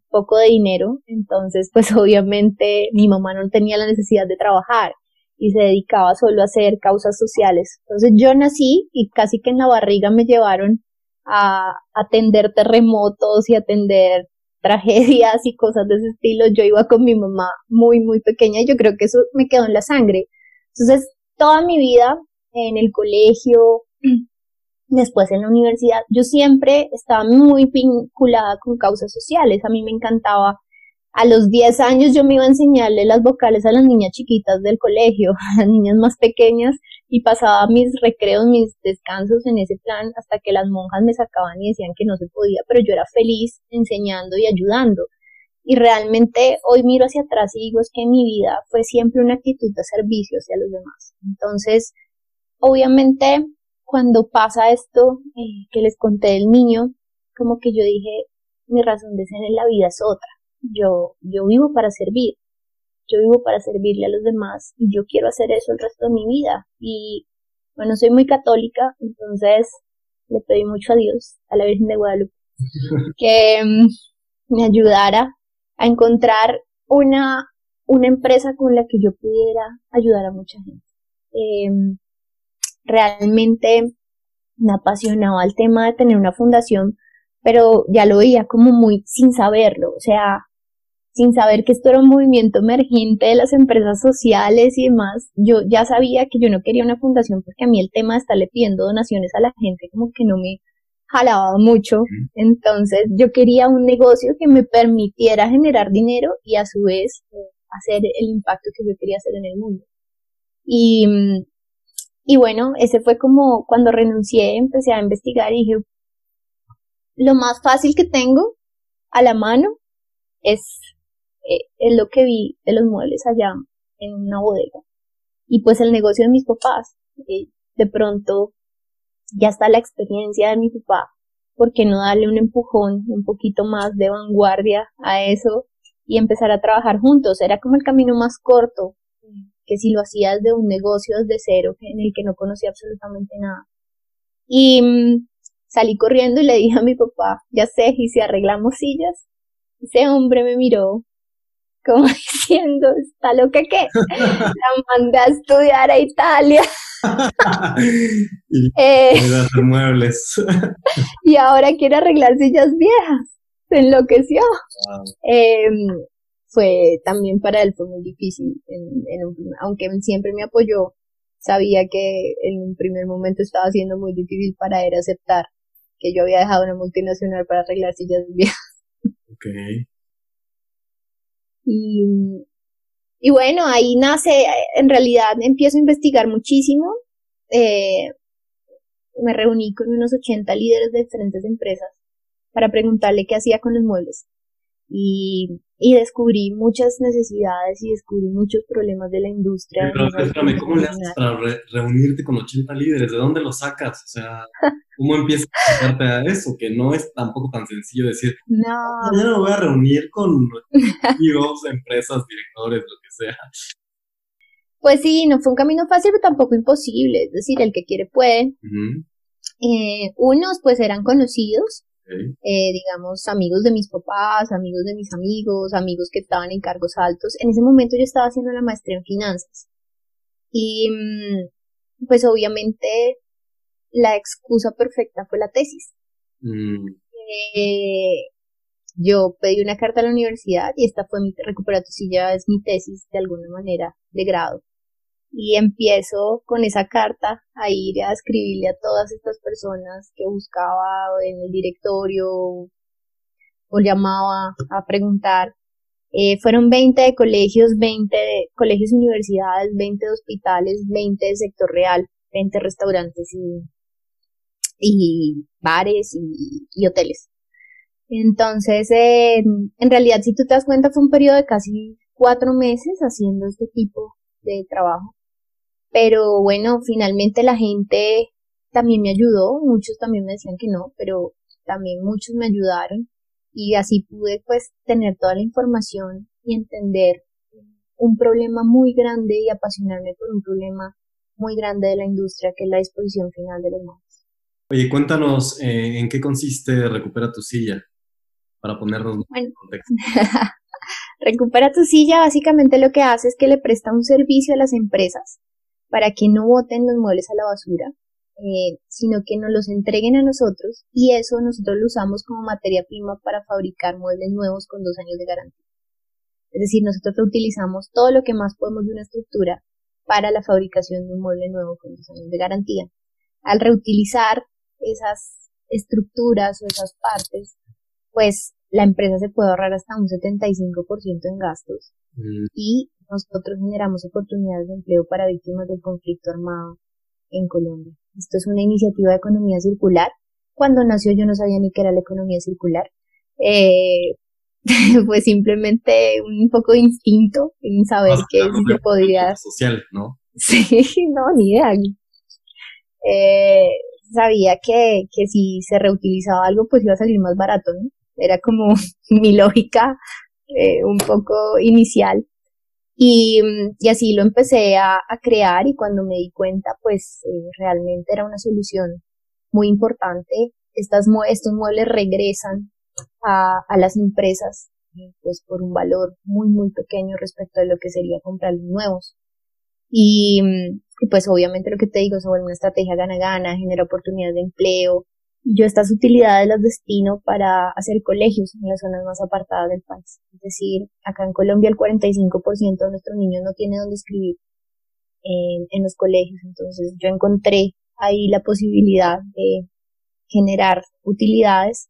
poco de dinero, entonces pues obviamente mi mamá no tenía la necesidad de trabajar y se dedicaba solo a hacer causas sociales. Entonces yo nací y casi que en la barriga me llevaron a atender terremotos y atender tragedias y cosas de ese estilo, yo iba con mi mamá muy, muy pequeña y yo creo que eso me quedó en la sangre. Entonces, toda mi vida en el colegio, después en la universidad, yo siempre estaba muy vinculada con causas sociales. A mí me encantaba a los 10 años yo me iba a enseñarle las vocales a las niñas chiquitas del colegio, a las niñas más pequeñas, y pasaba mis recreos, mis descansos en ese plan hasta que las monjas me sacaban y decían que no se podía, pero yo era feliz enseñando y ayudando. Y realmente hoy miro hacia atrás y digo es que mi vida fue siempre una actitud de servicio hacia los demás. Entonces, obviamente, cuando pasa esto eh, que les conté del niño, como que yo dije, mi razón de ser en la vida es otra yo, yo vivo para servir, yo vivo para servirle a los demás y yo quiero hacer eso el resto de mi vida. Y bueno, soy muy católica, entonces le pedí mucho a Dios, a la Virgen de Guadalupe, que mm, me ayudara a encontrar una, una empresa con la que yo pudiera ayudar a mucha gente. Em, realmente me apasionaba el tema de tener una fundación, pero ya lo veía como muy sin saberlo, o sea, sin saber que esto era un movimiento emergente de las empresas sociales y demás, yo ya sabía que yo no quería una fundación porque a mí el tema de estarle pidiendo donaciones a la gente como que no me jalaba mucho. Entonces yo quería un negocio que me permitiera generar dinero y a su vez eh, hacer el impacto que yo quería hacer en el mundo. Y, y bueno, ese fue como cuando renuncié, empecé a investigar y dije, lo más fácil que tengo a la mano es eh, es lo que vi de los muebles allá en una bodega. Y pues el negocio de mis papás, eh, de pronto ya está la experiencia de mi papá ¿por qué no darle un empujón, un poquito más de vanguardia a eso y empezar a trabajar juntos? Era como el camino más corto, que si lo hacías de un negocio desde cero, en el que no conocía absolutamente nada. Y mm, salí corriendo y le dije a mi papá, ya sé, y si arreglamos sillas. Ese hombre me miró como diciendo, ¿está loca qué? La mandé a estudiar a Italia. y eh, muebles. y ahora quiere arreglar sillas viejas. Se enloqueció. Em, fue también para él fue muy difícil, aunque siempre me apoyó, sabía que en un primer momento estaba siendo muy difícil para él aceptar que yo había dejado una multinacional para arreglar sillas viejas. Okay. Y, y bueno, ahí nace, en realidad empiezo a investigar muchísimo. Eh, me reuní con unos 80 líderes de diferentes empresas para preguntarle qué hacía con los muebles. Y, y descubrí muchas necesidades y descubrí muchos problemas de la industria. Pero, espérame, ¿cómo le haces para reunirte con 80 líderes? ¿De dónde los sacas? O sea, ¿cómo empiezas a sacarte a eso? Que no es tampoco tan sencillo decir, no, mañana me voy a reunir con amigos, empresas, directores, lo que sea. Pues sí, no fue un camino fácil, pero tampoco imposible. Es decir, el que quiere puede. eh, unos pues eran conocidos, eh, digamos, amigos de mis papás, amigos de mis amigos, amigos que estaban en cargos altos. En ese momento yo estaba haciendo la maestría en finanzas. Y mm, pues obviamente la excusa perfecta fue la tesis. Mm. Eh, yo pedí una carta a la universidad y esta fue mi recupera tu silla, es mi tesis de alguna manera de grado y empiezo con esa carta a ir a escribirle a todas estas personas que buscaba en el directorio o llamaba a preguntar. Eh, fueron 20 de colegios, 20 de colegios y universidades, 20 de hospitales, 20 de sector real, 20 restaurantes y, y bares y, hoteles. Entonces, en realidad, si tú te das cuenta, fue un periodo de casi cuatro meses haciendo este tipo de trabajo. Pero bueno, finalmente la gente también me ayudó, muchos también me decían que no, pero también muchos me ayudaron y así pude pues tener toda la información y entender un problema muy grande y apasionarme por un problema muy grande de la industria que es la disposición final de los móviles. Oye, cuéntanos eh, en qué consiste Recupera tu silla para ponernos en contexto. Recupera tu silla básicamente lo que hace es que le presta un servicio a las empresas para que no boten los muebles a la basura, eh, sino que nos los entreguen a nosotros y eso nosotros lo usamos como materia prima para fabricar muebles nuevos con dos años de garantía. Es decir, nosotros utilizamos todo lo que más podemos de una estructura para la fabricación de un mueble nuevo con dos años de garantía. Al reutilizar esas estructuras o esas partes, pues la empresa se puede ahorrar hasta un 75% en gastos mm. y nosotros generamos oportunidades de empleo para víctimas del conflicto armado en Colombia. Esto es una iniciativa de economía circular. Cuando nació yo no sabía ni qué era la economía circular. Eh, fue simplemente un poco de instinto en saber que se podría... Social, ¿no? Sí, no, ni idea. Eh, sabía que, que si se reutilizaba algo, pues iba a salir más barato, ¿no? Era como mi lógica eh, un poco inicial. Y, y así lo empecé a, crear y cuando me di cuenta, pues eh, realmente era una solución muy importante. Estas, estos muebles regresan a, a las empresas pues por un valor muy muy pequeño respecto a lo que sería comprar los nuevos. Y, pues obviamente lo que te digo, vuelve una estrategia gana-gana, genera oportunidades de empleo, yo estas utilidades las destino para hacer colegios en las zonas más apartadas del país. Es decir, acá en Colombia el 45% de nuestros niños no tiene dónde escribir en, en los colegios. Entonces yo encontré ahí la posibilidad de generar utilidades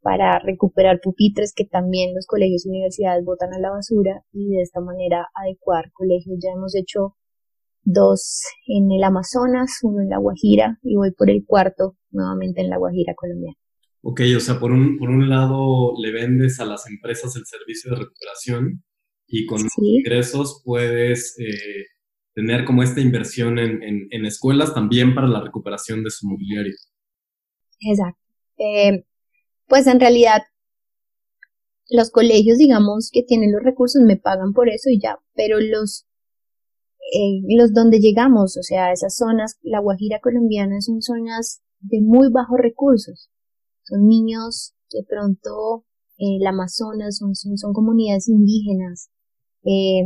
para recuperar pupitres que también los colegios y universidades botan a la basura y de esta manera adecuar colegios. Ya hemos hecho dos en el Amazonas, uno en La Guajira y voy por el cuarto nuevamente en La Guajira colombiana. Ok, o sea, por un, por un lado le vendes a las empresas el servicio de recuperación y con los ingresos puedes eh, tener como esta inversión en, en, escuelas también para la recuperación de su mobiliario. Exacto, Eh, pues en realidad los colegios, digamos, que tienen los recursos me pagan por eso y ya, pero los, eh, los donde llegamos, o sea, esas zonas, la Guajira colombiana son zonas de muy bajos recursos. Son niños, de pronto, eh, el Amazonas, son, son, comunidades indígenas. Eh,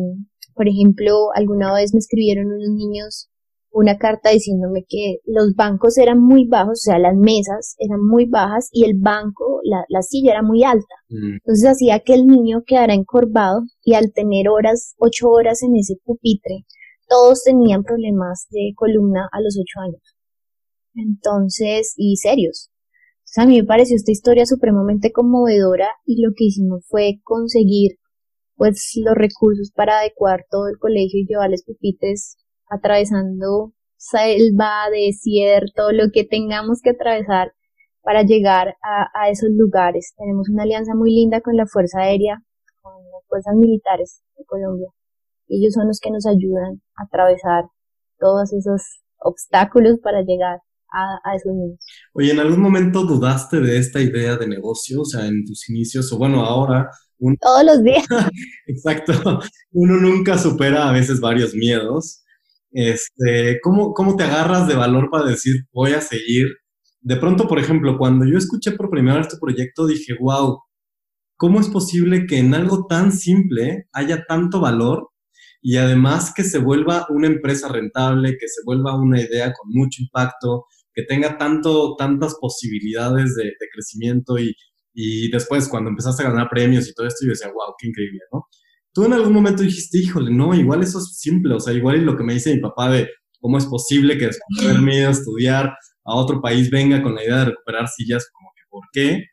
por ejemplo, alguna vez me escribieron unos niños una carta diciéndome que los bancos eran muy bajos, o sea, las mesas eran muy bajas y el banco, la, la silla era muy alta. Mm. Entonces hacía que el niño quedara encorvado y al tener horas, ocho horas en ese pupitre, todos tenían problemas de columna a los ocho años. Entonces, y serios. a mí me pareció esta historia supremamente conmovedora y lo que hicimos fue conseguir pues los recursos para adecuar todo el colegio y llevarles pupitres atravesando selva, desierto, lo que tengamos que atravesar para llegar a, esos lugares. Tenemos una alianza muy linda con la Fuerza Aérea, con las fuerzas militares de Colombia. Ellos son los que nos ayudan a atravesar todos esos obstáculos para llegar a, a, esos niños. Oye, ¿en algún momento dudaste de esta idea de negocio? O sea, en tus inicios, o bueno, ahora... Todos los días. Exacto. Uno nunca supera a veces varios miedos. Este, ¿cómo, ¿Cómo te agarras de valor para decir voy a seguir? De pronto, por ejemplo, cuando yo escuché por primera vez tu proyecto, dije, wow, ¿cómo es posible que en algo tan simple haya tanto valor y además que se vuelva una empresa rentable, que se vuelva una idea con mucho impacto, que tenga tanto, tantas posibilidades de, crecimiento y, y después cuando empezaste a ganar premios y todo esto, yo decía, wow, qué increíble, ¿no? tú en algún momento dijiste, híjole, no, igual eso es simple, o sea, igual es lo que me dice mi papá de cómo es posible que después de haberme ido a estudiar a otro país venga con la idea de recuperar sillas, como que, ¿por qué?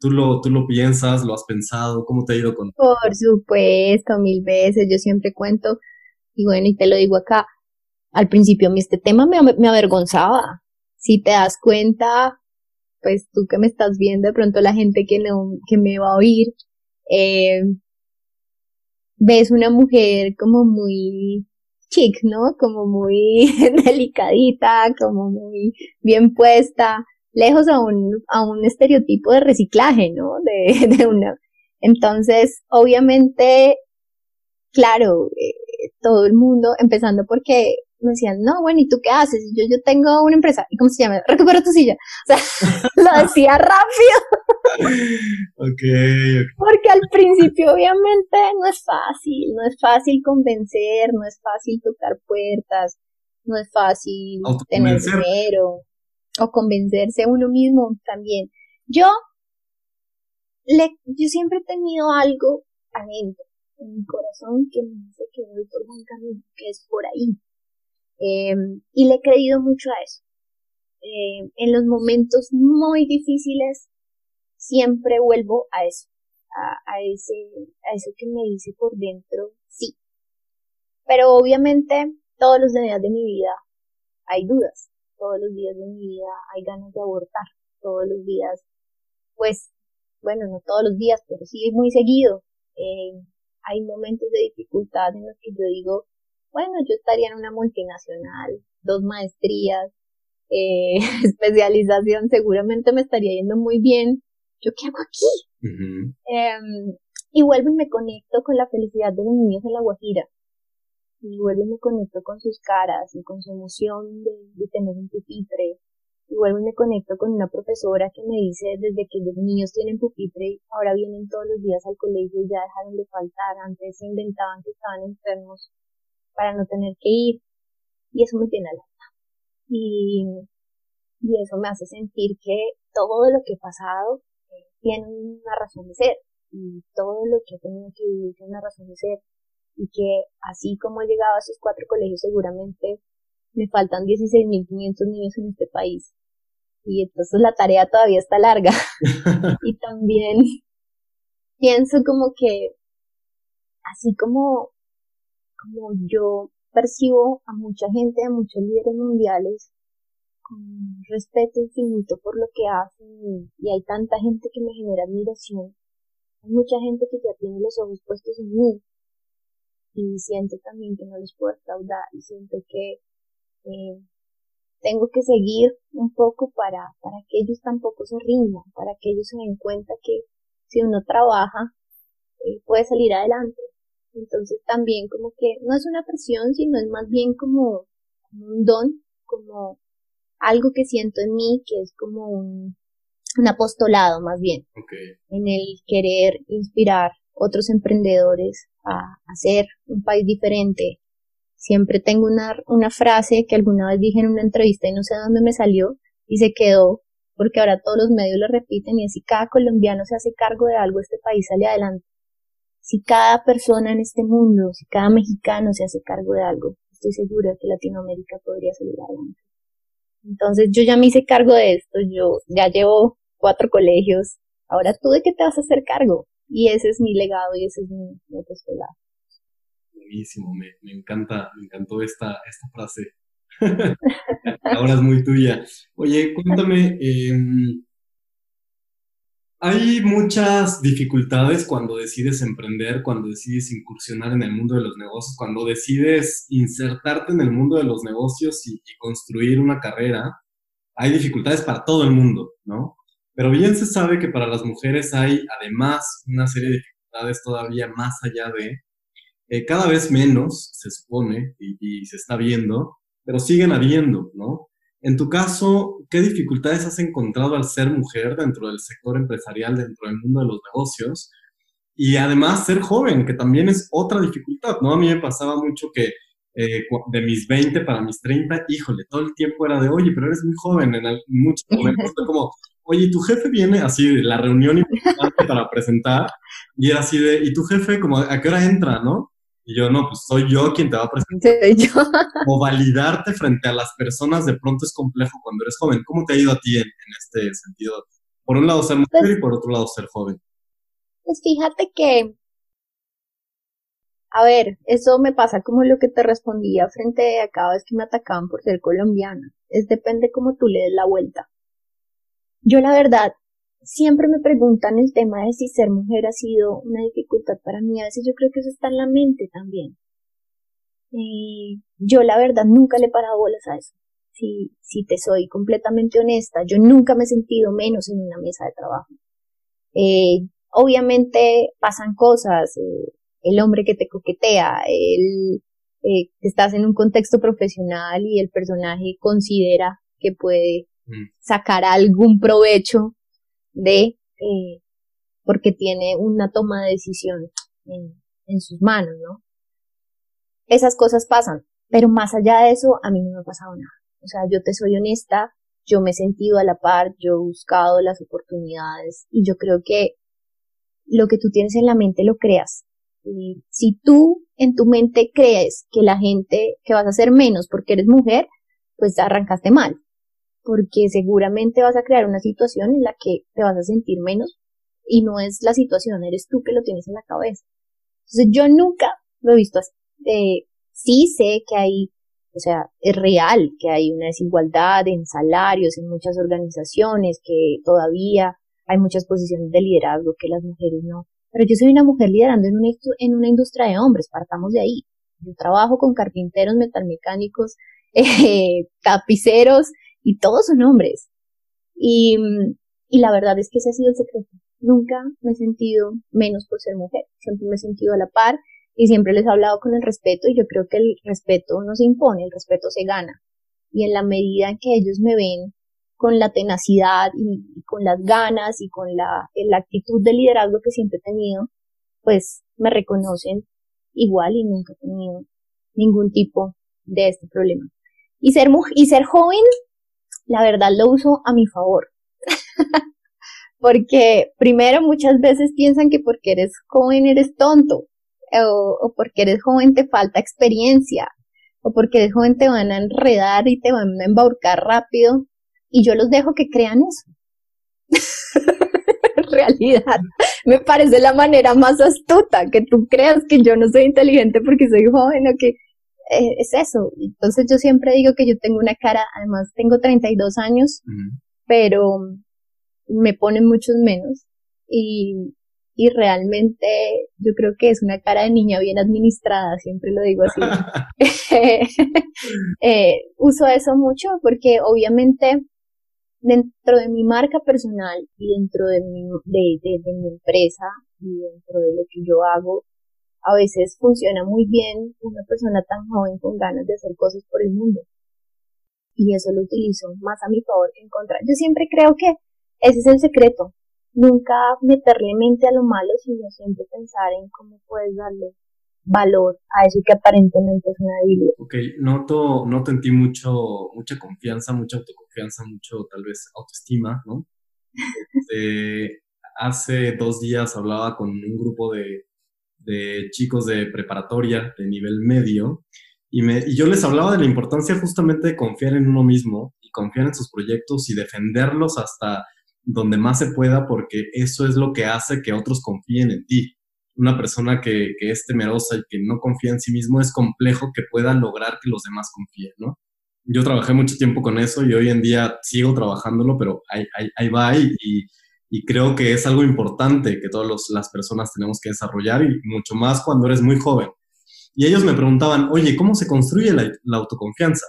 ¿Tú lo, tú lo piensas, lo has pensado? ¿Cómo te ha ido con...? Por supuesto, mil veces, yo siempre cuento, y bueno, y te lo digo acá, al principio este tema me, me avergonzaba. Si te das cuenta, pues tú que me estás viendo, de pronto la gente que no, que me va a oír, eh, ves una mujer como muy chic, ¿no? Como muy delicadita, como muy bien puesta, lejos a un, a un estereotipo de reciclaje, ¿no? De, de una. Entonces, obviamente, claro, eh, todo el mundo, empezando porque me decían, no, bueno, ¿y tú qué haces? Y yo, yo tengo una empresa. ¿Y cómo se llama? Recupero tu silla. O sea, lo decía rápido. ok. Porque al principio, obviamente, no es fácil. No es fácil convencer, no es fácil tocar puertas, no es fácil tener dinero. O convencerse a uno mismo también. Yo, le, yo siempre he tenido algo adentro, en mi corazón, que me dice que voy por buen camino, que es por ahí Em, y le he creído mucho a eso. Em, en los momentos muy difíciles siempre vuelvo a eso, a, ese, a eso que me dice por dentro, sí. Pero obviamente todos los días de mi vida hay dudas, todos los días de mi vida hay ganas de abortar, todos los días, pues, bueno, no todos los días, pero sí muy seguido. Eh, hay momentos de dificultad en los que yo digo, bueno, yo estaría en una multinacional, dos maestrías, eh, especialización, seguramente me estaría yendo muy bien. ¿Yo qué hago aquí? Em, y vuelvo y me conecto con la felicidad de los niños de La Guajira. Y vuelvo y me conecto con sus caras y con su emoción de, tener un pupitre. Y vuelvo y me conecto con una profesora que me dice desde que los niños tienen pupitre, ahora vienen todos los días al colegio y ya dejaron de faltar. Antes se inventaban que estaban enfermos para no tener que ir. Y eso me tiene alerta. Y, y eso me hace sentir que todo lo que he pasado eh, tiene una razón de ser. Y todo lo que he tenido que vivir tiene una razón de ser. Y que así como he llegado a esos cuatro colegios, seguramente me faltan 16.500 niños en este país. Y entonces la tarea todavía está larga. y también pienso como que, así como como yo percibo a mucha gente, a muchos líderes mundiales, con respeto infinito por lo que hacen y, hay tanta gente que me genera admiración. Hay mucha gente que ya tiene los ojos puestos en mí y siento también que no les puedo aplaudar y siento que eh, tengo que seguir un poco para, para que ellos tampoco se rindan, para que ellos se den cuenta que si uno trabaja, eh, puede salir adelante. Entonces también como que no es una presión, sino es más bien como, un don, como algo que siento en mí, que es como un, un apostolado más bien, en el querer inspirar otros emprendedores a hacer un país diferente. Siempre tengo una, una frase que alguna vez dije en una entrevista y no sé dónde me salió y se quedó porque ahora todos los medios lo repiten y es si cada colombiano se hace cargo de algo, este país sale adelante. Si cada persona en este mundo, si cada mexicano se hace cargo de algo, estoy segura que Latinoamérica podría salir adelante. Entonces yo ya me hice cargo de esto, yo ya llevo cuatro colegios, ahora tú de qué te vas a hacer cargo. Y ese es mi legado y ese es mi, mi apostolado. Buenísimo, me, me, encanta, me encantó esta, esta frase. ahora es muy tuya. Oye, cuéntame, eh, hay muchas dificultades cuando decides emprender, cuando decides incursionar en el mundo de los negocios, cuando decides insertarte en el mundo de los negocios y, construir una carrera. Hay dificultades para todo el mundo, ¿no? Pero bien se sabe que para las mujeres hay además una serie de dificultades todavía más allá de, eh, cada vez menos se supone y, y se está viendo, pero siguen habiendo, ¿no? En tu caso, ¿qué dificultades has encontrado al ser mujer dentro del sector empresarial, dentro del mundo de los negocios? Y además ser joven, que también es otra dificultad, ¿no? A mí me pasaba mucho que eh, de mis 20 para mis 30, híjole, todo el tiempo era de, oye, pero eres muy joven, en muchos momentos fue como, oye, tu jefe viene así de la reunión importante para presentar, y era así de, ¿y tu jefe como a qué hora entra, no? Y yo, no, pues soy yo quien te va a presentar. O validarte frente a las personas de pronto es complejo cuando eres joven. ¿Cómo te ha ido a ti en, este sentido? Por un lado ser mujer pues y por otro lado ser joven. Pues fíjate que, a ver, eso me pasa como lo que te respondía frente a cada vez que me atacaban por ser colombiana. Es depende cómo tú le des la vuelta. Yo la verdad siempre me preguntan el tema de si ser mujer ha sido una dificultad para mí. A veces yo creo que eso está en la mente también. Eh, yo la verdad nunca le he parado bolas a eso. Si, si te soy completamente honesta, yo nunca me he sentido menos en una mesa de trabajo. Eh, obviamente pasan cosas, eh, el hombre que te coquetea, el, eh, estás en un contexto profesional y el personaje considera que puede. Sacar algún provecho de, eh, porque tiene una toma de decisión en, en sus manos, ¿no? Esas cosas pasan, pero más allá de eso, a mí no me ha pasado nada. O sea, yo te soy honesta, yo me he sentido a la par, yo he buscado las oportunidades y yo creo que lo que tú tienes en la mente lo creas. Y si tú en tu mente crees que la gente, que vas a ser menos porque eres mujer, pues arrancaste mal porque seguramente vas a crear una situación en la que te vas a sentir menos y no es la situación, eres tú que lo tienes en la cabeza. Entonces yo nunca lo he visto así. Eh, sí sé que hay, o sea, es real que hay una desigualdad en salarios en muchas organizaciones, que todavía hay muchas posiciones de liderazgo que las mujeres no. Pero yo soy una mujer liderando en una, en una industria de hombres, partamos de ahí. Yo trabajo con carpinteros, metalmecánicos, eh, tapiceros, y todos son hombres. Y, y la verdad es que ese ha sido el secreto. Nunca me he sentido menos por ser mujer, siempre me he sentido a la par y siempre les he hablado con el respeto y yo creo que el respeto no se impone, el respeto se gana. Y en la medida en que ellos me ven con la tenacidad y, con las ganas y con la, la actitud de liderazgo que siempre he tenido, pues me reconocen igual y nunca he tenido ningún tipo de este problema. Y ser, y ser joven la verdad lo uso a mi favor. porque primero muchas veces piensan que porque eres joven eres tonto, o, porque eres joven te falta experiencia, o porque eres joven te van a enredar y te van a embaucar rápido, y yo los dejo que crean eso. en realidad, me parece la manera más astuta, que tú creas que yo no soy inteligente porque soy joven o que eh, es eso. Entonces yo siempre digo que yo tengo una cara, además tengo 32 años, pero me ponen muchos menos. Y, y realmente yo creo que es una cara de niña bien administrada, siempre lo digo así. eh, uso eso mucho porque obviamente dentro de mi marca personal y dentro de mi, de, de, mi empresa y dentro de lo que yo hago, a veces funciona muy bien una persona tan joven con ganas de hacer cosas por el mundo. Y eso lo utilizo más a mi favor que en contra. Yo siempre creo que ese es el secreto. Nunca meterle mente a lo malo, sino siempre pensar en cómo puedes darle valor a eso que aparentemente es una debilidad. Ok, noto, noto en ti mucho, mucha confianza, mucha autoconfianza, mucho tal vez autoestima, ¿no? Este, hace dos días hablaba con un grupo de, de chicos de preparatoria de nivel medio y, me, y yo les hablaba de la importancia justamente de confiar en uno mismo y confiar en sus proyectos y defenderlos hasta donde más se pueda porque eso es lo que hace que otros confíen en ti una persona que, que, es temerosa y que no confía en sí mismo, es complejo que pueda lograr que los demás confíen, ¿no? Yo trabajé mucho tiempo con eso y hoy en día sigo trabajándolo, pero ahí, ahí, ahí va y, y, creo que es algo importante que todas las personas tenemos que desarrollar y mucho más cuando eres muy joven. Y ellos me preguntaban, oye, ¿cómo se construye la, la autoconfianza?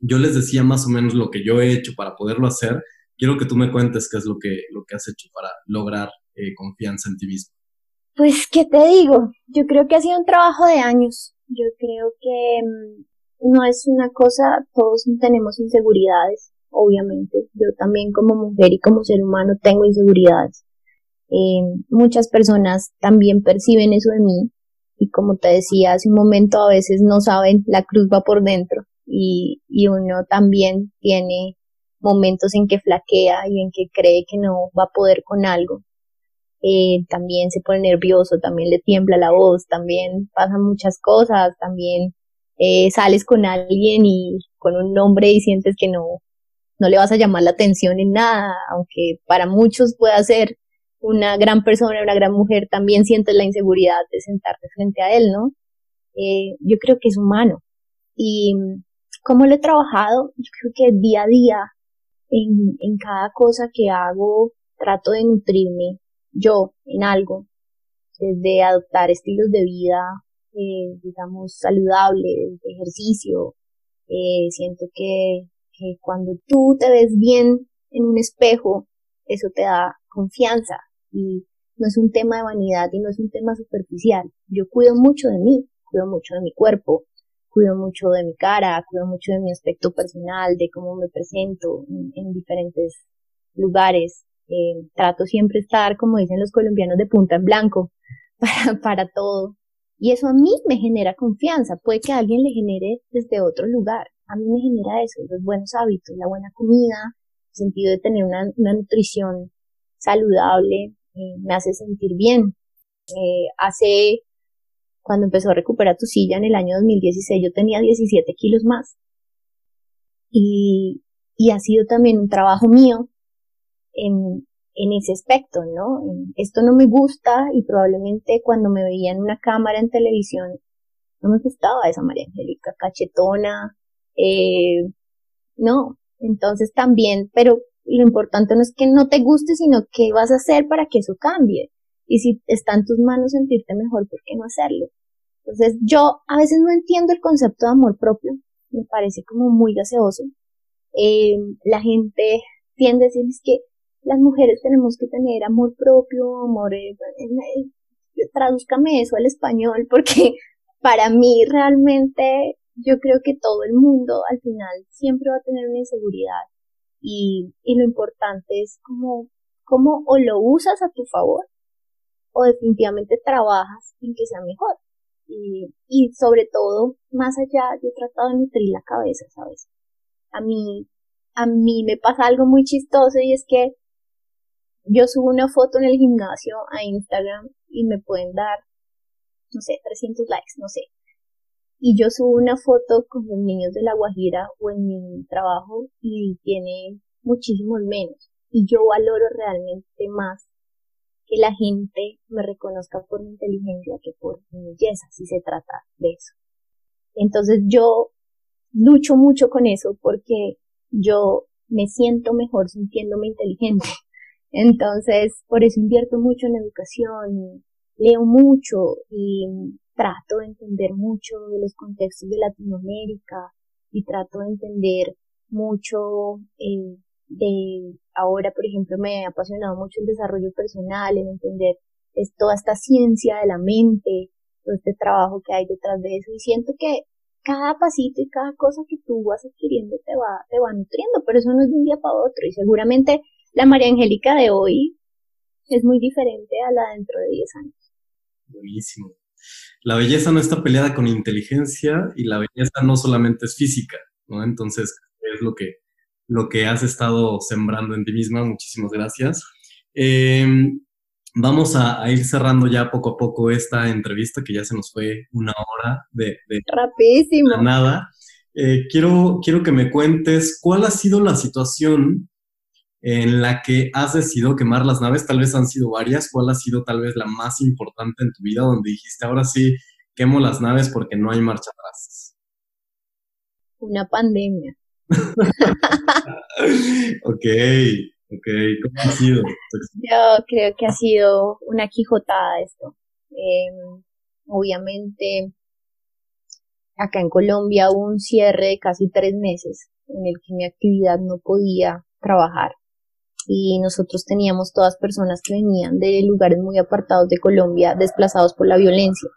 Yo les decía más o menos lo que yo he hecho para poderlo hacer. Quiero que tú me cuentes qué es lo que, lo que has hecho para lograr eh, confianza en ti mismo. Pues, ¿qué te digo? Yo creo que ha sido un trabajo de años. Yo creo que mm, no es una cosa, todos tenemos inseguridades, obviamente. Yo también como mujer y como ser humano tengo inseguridades. Eh, muchas personas también perciben eso de mí y como te decía hace un momento, a veces no saben, la cruz va por dentro y, y uno también tiene momentos en que flaquea y en que cree que no va a poder con algo eh, también se pone nervioso, también le tiembla la voz, también pasan muchas cosas, también eh, sales con alguien y con un nombre y sientes que no, no le vas a llamar la atención en nada, aunque para muchos pueda ser una gran persona, una gran mujer, también sientes la inseguridad de sentarte frente a él, ¿no? Eh, yo creo que es humano. Y como lo he trabajado, yo creo que día a día, en, en cada cosa que hago, trato de nutrirme yo en algo, desde adoptar estilos de vida, eh, digamos, saludables, de ejercicio. Eh, siento que, que cuando tú te ves bien en un espejo, eso te da confianza y no es un tema de vanidad y no es un tema superficial. Yo cuido mucho de mí, cuido mucho de mi cuerpo, cuido mucho de mi cara, cuido mucho de mi aspecto personal, de cómo me presento en diferentes lugares. Eh, trato siempre estar, como dicen los colombianos, de punta en blanco para, para todo. Y eso a mí me genera confianza. Puede que a alguien le genere desde otro lugar. A mí me genera eso, los buenos hábitos, la buena comida, el sentido de tener una, una nutrición saludable, eh, me hace sentir bien. Eh, hace, cuando empezó a recuperar tu silla en el año 2016, yo tenía 17 kilos más. Y, y ha sido también un trabajo mío en, en ese aspecto, ¿no? Esto no me gusta y probablemente cuando me veía en una cámara en televisión no me gustaba esa María Angélica cachetona, eh, no, entonces también, pero lo importante no es que no te guste, sino qué vas a hacer para que eso cambie. Y si está en tus manos sentirte mejor, ¿por qué no hacerlo? Entonces yo a veces no entiendo el concepto de amor propio, me parece como muy gaseoso. Eh, la gente tiende a decir es que las mujeres tenemos que tener amor propio, amor, eh, tradúzcame eso al español, porque para mí realmente yo creo que todo el mundo al final siempre va a tener una inseguridad y, y lo importante es como, como o lo usas a tu favor o definitivamente trabajas en que sea mejor. Y, y sobre todo, más allá, yo he tratado de nutrir la cabeza, ¿sabes? A mí, a mí me pasa algo muy chistoso y es que yo subo una foto en el gimnasio a Instagram y me pueden dar, no sé, 300 likes, no sé. Y yo subo una foto con los niños de la Guajira o en mi trabajo y tiene muchísimos menos. Y yo valoro realmente más que la gente me reconozca por mi inteligencia que por mi belleza, si se trata de eso. Entonces yo lucho mucho con eso porque yo me siento mejor sintiéndome inteligente. Entonces, por eso invierto mucho en educación, leo mucho y trato de entender mucho de los contextos de Latinoamérica y trato de entender mucho eh, de ahora, por ejemplo, me ha apasionado mucho el desarrollo personal, en entender es toda esta ciencia de la mente, todo este trabajo que hay detrás de eso y siento que cada pasito y cada cosa que tú vas adquiriendo te va, te va nutriendo, pero eso no es de un día para otro y seguramente la María Angélica de hoy es muy diferente a la dentro de 10 años. Buenísimo. La belleza no está peleada con inteligencia y la belleza no solamente es física, ¿no? Entonces, es lo que, lo que has estado sembrando en ti misma. Muchísimas gracias. Em, vamos a, ir cerrando ya poco a poco esta entrevista, que ya se nos fue una hora de, Rapidísimo. nada. Eh, quiero, quiero que me cuentes cuál ha sido la situación en la que has decidido quemar las naves. Tal vez han sido varias. ¿Cuál ha sido tal vez la más importante en tu vida donde dijiste, ahora sí, quemo las naves porque no hay marcha atrás? Una pandemia. ok, ok. ¿Cómo ha sido? Yo creo que ha sido una quijotada esto. Em, obviamente, acá en Colombia hubo un cierre de casi tres meses en el que mi actividad no podía trabajar y nosotros teníamos todas personas que venían de lugares muy apartados de Colombia desplazados por la violencia.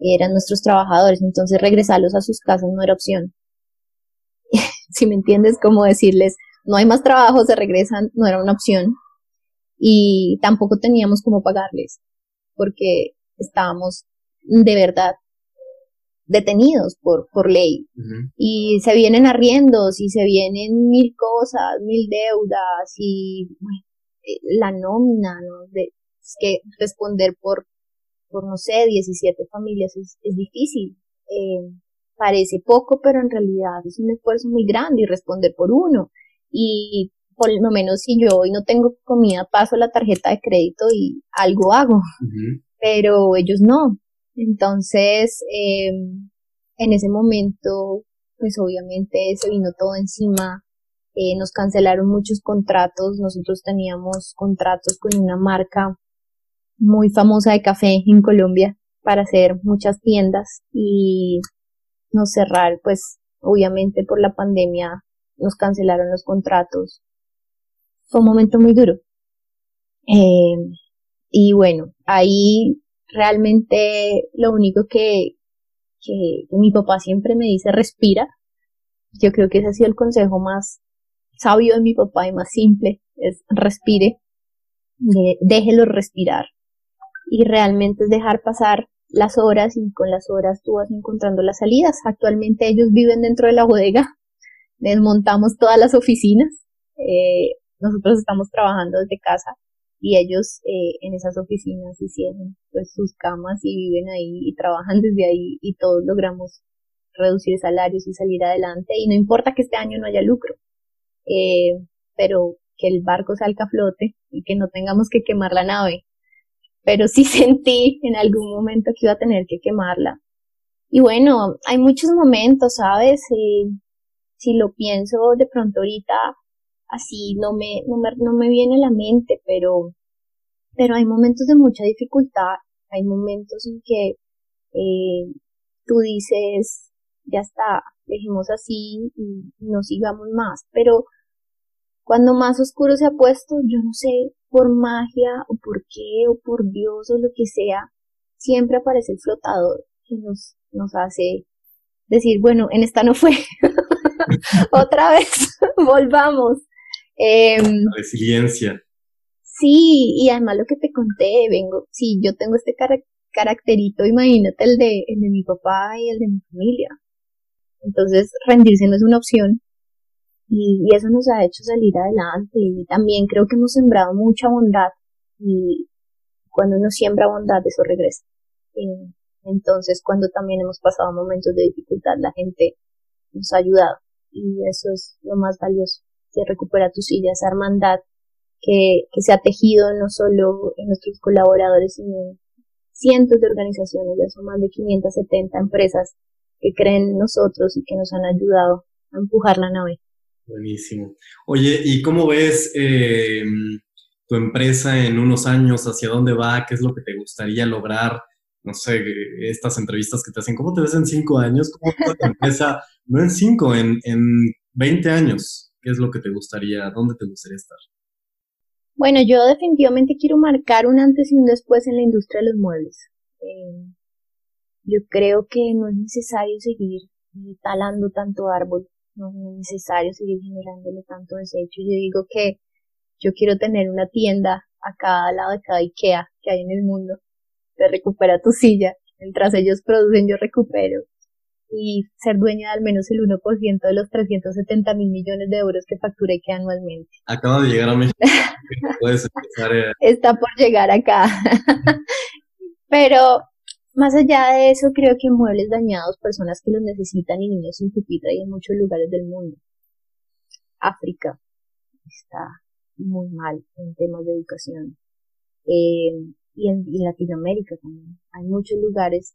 Eran nuestros trabajadores, entonces regresarlos a sus casas no era opción. si me entiendes, como decirles, no hay más trabajo, se regresan, no era una opción. Y tampoco teníamos cómo pagarles, porque estábamos de verdad detenidos por, por ley. Y se vienen arriendos y se vienen mil cosas, mil deudas y eh, la nómina, ¿no? De, es que responder por, por, no sé, 17 familias es, es difícil. Eh, parece poco, pero en realidad es un esfuerzo muy grande y responder por uno. Y por lo menos si yo hoy no tengo comida, paso la tarjeta de crédito y algo hago. Pero ellos no. Entonces, eh, en ese momento, pues obviamente se vino todo encima. Eh, nos cancelaron muchos contratos. Nosotros teníamos contratos con una marca muy famosa de café en Colombia para hacer muchas tiendas y nos cerrar, pues obviamente por la pandemia nos cancelaron los contratos. Fue un momento muy duro. Eh, y bueno, ahí realmente lo único que, que, mi papá siempre me dice respira. Yo creo que ese ha sido el consejo más sabio de mi papá y más simple, es respire, déjelo respirar. Y realmente es dejar pasar las horas y con las horas tú vas encontrando las salidas. Actualmente ellos viven dentro de la bodega, desmontamos todas las oficinas, eh, nosotros estamos trabajando desde casa y ellos eh, en esas oficinas hicieron pues sus camas y viven ahí y trabajan desde ahí y todos logramos reducir salarios y salir adelante y no importa que este año no haya lucro, eh, pero que el barco salga a flote y que no tengamos que quemar la nave pero sí sentí en algún momento que iba a tener que quemarla. Y bueno, hay muchos momentos, ¿sabes? si lo pienso de pronto ahorita, así no me, no me, no me viene a la mente, pero, pero hay momentos de mucha dificultad, hay momentos en que eh, tú dices, ya está, dejemos así y no sigamos más, pero cuando más oscuro se ha puesto, yo no sé por magia o por qué o por Dios o lo que sea, siempre aparece el flotador que nos, nos hace decir, bueno, en esta no fue, otra vez, volvamos. Em, resiliencia. Sí, y además lo que te conté, vengo, sí, yo tengo este caracterito, imagínate el de, el de mi papá y el de mi familia. Entonces, rendirse no es una opción, y, eso nos ha hecho salir adelante y también creo que hemos sembrado mucha bondad y cuando uno siembra bondad eso regresa. Eh, entonces cuando también hemos pasado momentos de dificultad la gente nos ha ayudado y eso es lo más valioso que recupera tu silla, esa hermandad que, que se ha tejido no solo en nuestros colaboradores sino en cientos de organizaciones, ya son más de 570 empresas que creen en nosotros y que nos han ayudado a empujar la nave. Buenísimo. Oye, ¿y cómo ves eh, tu empresa en unos años, hacia dónde va, qué es lo que te gustaría lograr, no sé, estas entrevistas que te hacen, ¿cómo te ves en cinco años? ¿Cómo va tu empresa? No en cinco, en, en 20 años. ¿Qué es lo que te gustaría, dónde te gustaría estar? Bueno, yo definitivamente quiero marcar un antes y un después en la industria de los muebles. Eh, yo creo que no es necesario seguir talando tanto árbol, no es necesario seguir generándole tanto desecho. Yo digo que yo quiero tener una tienda a cada lado de cada IKEA que hay en el mundo. Te recupera tu silla. Mientras ellos producen, yo recupero. Y ser dueña de al menos el 1% de los 370 mil millones de euros que factura IKEA anualmente. Acaba de llegar a México. Puedes empezar a... Está por llegar acá. Pero más allá de eso, creo que muebles dañados, personas que los necesitan y niños sin pupitre hay en muchos lugares del mundo. África está muy mal en temas de educación. Eh, y en, Latinoamérica también. Hay muchos lugares.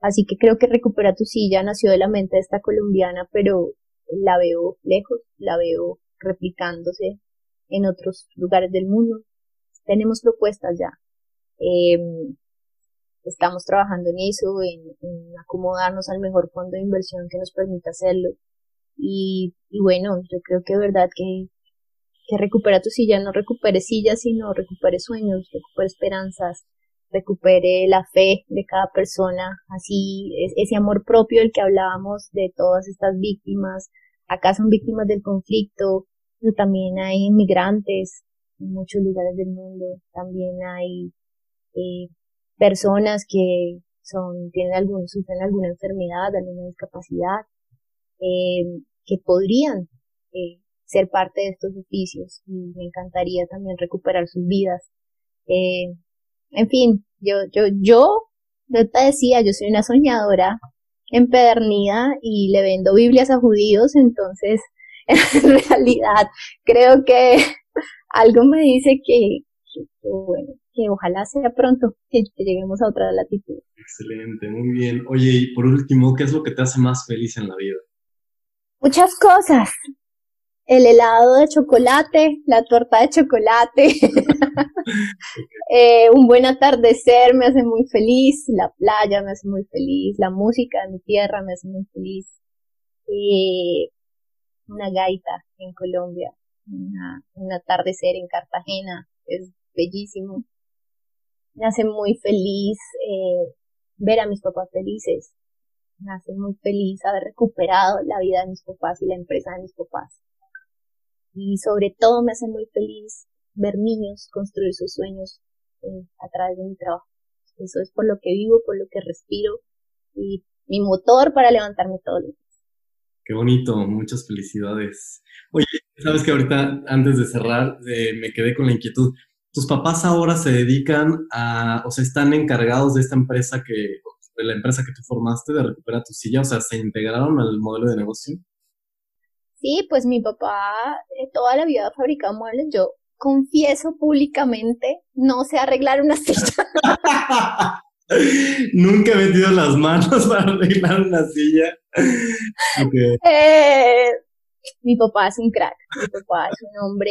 Así que creo que Recupera tu silla nació de la mente de esta colombiana, pero la veo lejos, la veo replicándose en otros lugares del mundo. Tenemos propuestas ya. Em, estamos trabajando en eso, en, acomodarnos al mejor fondo de inversión que nos permita hacerlo. Y, y bueno, yo creo que es verdad que que recupera tu silla, no recupere sillas, sino recupere sueños, recupere esperanzas, recupere la fe de cada persona, así ese amor propio del que hablábamos de todas estas víctimas, acá son víctimas del conflicto, pero también hay inmigrantes en muchos lugares del mundo, también hay eh, personas que son, tienen algún, sufren alguna enfermedad, alguna discapacidad, eh, que podrían eh, ser parte de estos oficios. Y me encantaría también recuperar sus vidas. Eh, en fin, yo, yo, yo, yo te decía, yo soy una soñadora empedernida y le vendo Biblias a judíos, entonces en realidad creo que algo me dice que, bueno, que ojalá sea pronto que, lleguemos a otra latitud. Excelente, muy bien. Oye, y por último, ¿qué es lo que te hace más feliz en la vida? Muchas cosas el helado de chocolate, la torta de chocolate, eh, un buen atardecer me hace muy feliz, la playa me hace muy feliz, la música de mi tierra me hace muy feliz, una gaita en Colombia, un atardecer en Cartagena, es bellísimo, me hace muy feliz eh, ver a mis papás felices, me hace muy feliz haber recuperado la vida de mis papás y la empresa de mis papás y sobre todo me hace muy feliz ver niños construir sus sueños eh, a través de mi trabajo. Eso es por lo que vivo, por lo que respiro y mi motor para levantarme todos los días. Qué bonito, muchas felicidades. Oye, sabes que ahorita, antes de cerrar, eh, me quedé con la inquietud. ¿Tus papás ahora se dedican a, o sea, están encargados de esta empresa que, de la empresa que tú formaste de recuperar tu silla? O sea, ¿se integraron al modelo de negocio? Sí, pues mi papá eh, toda la vida ha fabricado muebles. Yo confieso públicamente, no sé arreglar una silla. Nunca he metido las manos para arreglar una silla. Eh, mi papá es un crack. Mi papá es un hombre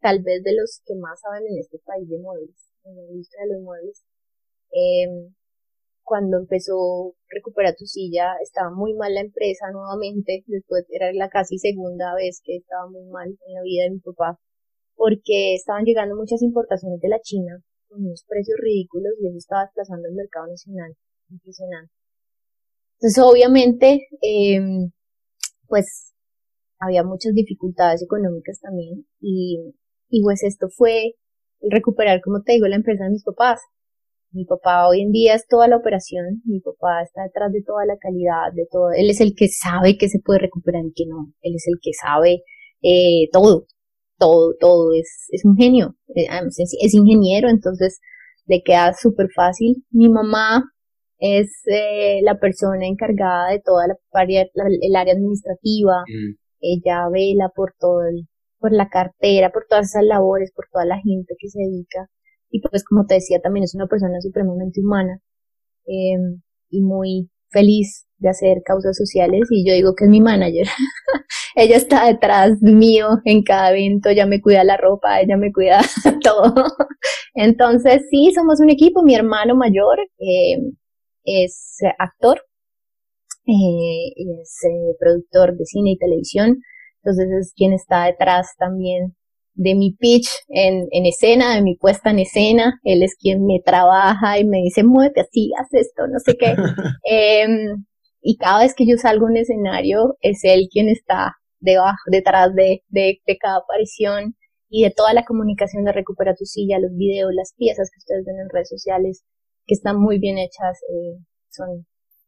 tal vez de los que más saben en este país de muebles, en la industria de los muebles. Eh, cuando empezó Recupera tu silla, estaba muy mal la empresa nuevamente, después era la casi segunda vez que estaba muy mal en la vida de mi papá, porque estaban llegando muchas importaciones de la China con unos precios ridículos y eso estaba desplazando el mercado nacional, impresionante. Entonces, obviamente, eh, pues había muchas dificultades económicas también y, y pues esto fue recuperar, como te digo, la empresa de mis papás. Mi papá hoy en día es toda la operación, mi papá está detrás de toda la calidad, de todo. Él es el que sabe que se puede recuperar y que no. Él es el que sabe eh, todo, todo, todo. Es, es un genio, eh, es, ingeniero, entonces le queda súper fácil. Mi mamá es eh, la persona encargada de toda la, el área administrativa. Mm. Ella vela por todo por la cartera, por todas esas labores, por toda la gente que se dedica y pues como te decía también es una persona supremamente humana eh, y muy feliz de hacer causas sociales y yo digo que es mi manager. ella está detrás mío en cada evento, ella me cuida la ropa, ella me cuida todo. Entonces sí, somos un equipo. Mi hermano mayor eh, es actor, eh, es eh, productor de cine y televisión, entonces es quien está detrás también de mi pitch en, en escena, de mi puesta en escena. Él es quien me trabaja y me dice, muévete así, haz esto, no sé qué. Em, y cada vez que yo salgo a un escenario, es él quien está debajo, detrás de, de, de, cada aparición y de toda la comunicación de Recupera tu silla, los videos, las piezas que ustedes ven en redes sociales, que están muy bien hechas, eh, son,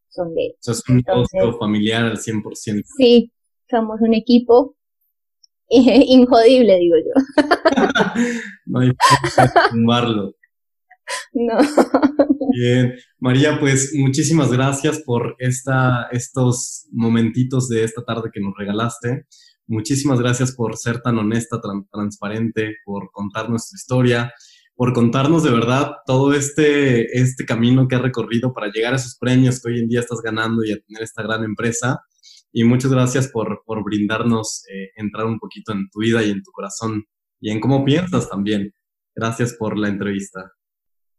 son de él. es un Entonces, familiar al 100%. Sí, somos un equipo injodible, digo yo. no hay que tumbarlo. No. Bien, María, pues muchísimas gracias por esta, estos momentitos de esta tarde que nos regalaste. Muchísimas gracias por ser tan honesta, tan transparente, por contar nuestra historia, por contarnos de verdad todo este, este camino que has recorrido para llegar a esos premios que hoy en día estás ganando y a tener esta gran empresa. Y muchas gracias por, por brindarnos, eh, entrar un poquito en tu vida y en tu corazón y en cómo piensas también. Gracias por la entrevista.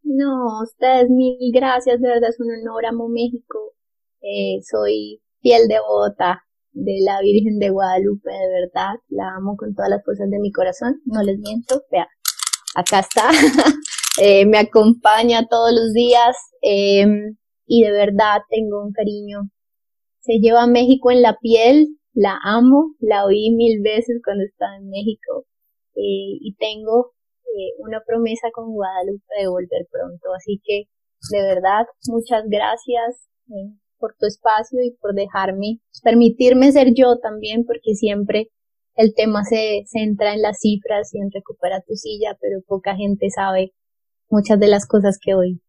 No, ustedes mil gracias, de verdad es un honor, amo México. Eh, soy fiel devota de la Virgen de Guadalupe, de verdad, la amo con todas las fuerzas de mi corazón, no les miento, vea, acá está, eh, me acompaña todos los días em, y de verdad tengo un cariño se lleva México en la piel, la amo, la oí mil veces cuando estaba en México eh, y tengo eh, una promesa con Guadalupe de volver pronto. Así que de verdad, muchas gracias eh, por tu espacio y por dejarme, permitirme ser yo también, porque siempre el tema se centra en las cifras y en recuperar tu silla, pero poca gente sabe muchas de las cosas que hoy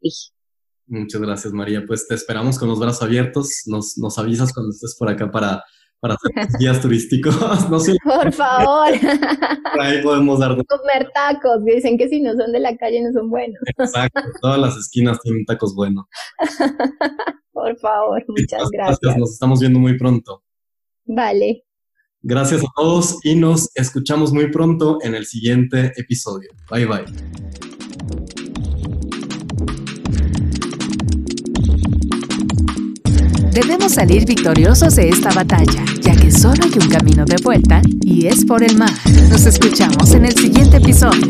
dije. Muchas gracias, María. Pues te esperamos con los brazos abiertos. Nos, nos avisas cuando estés por acá para, para hacer guías turísticos. no sé. Por favor. Por ahí podemos dar. Comer tacos. Dicen que si no son de la calle no son buenos. Exacto. Todas las esquinas tienen tacos buenos. por favor. Muchas gracias. gracias. Nos estamos viendo muy pronto. Vale. Gracias a todos y nos escuchamos muy pronto en el siguiente episodio. Bye bye. Debemos salir victoriosos de esta batalla, ya que solo hay un camino de vuelta y es por el mar. Nos escuchamos en el siguiente episodio.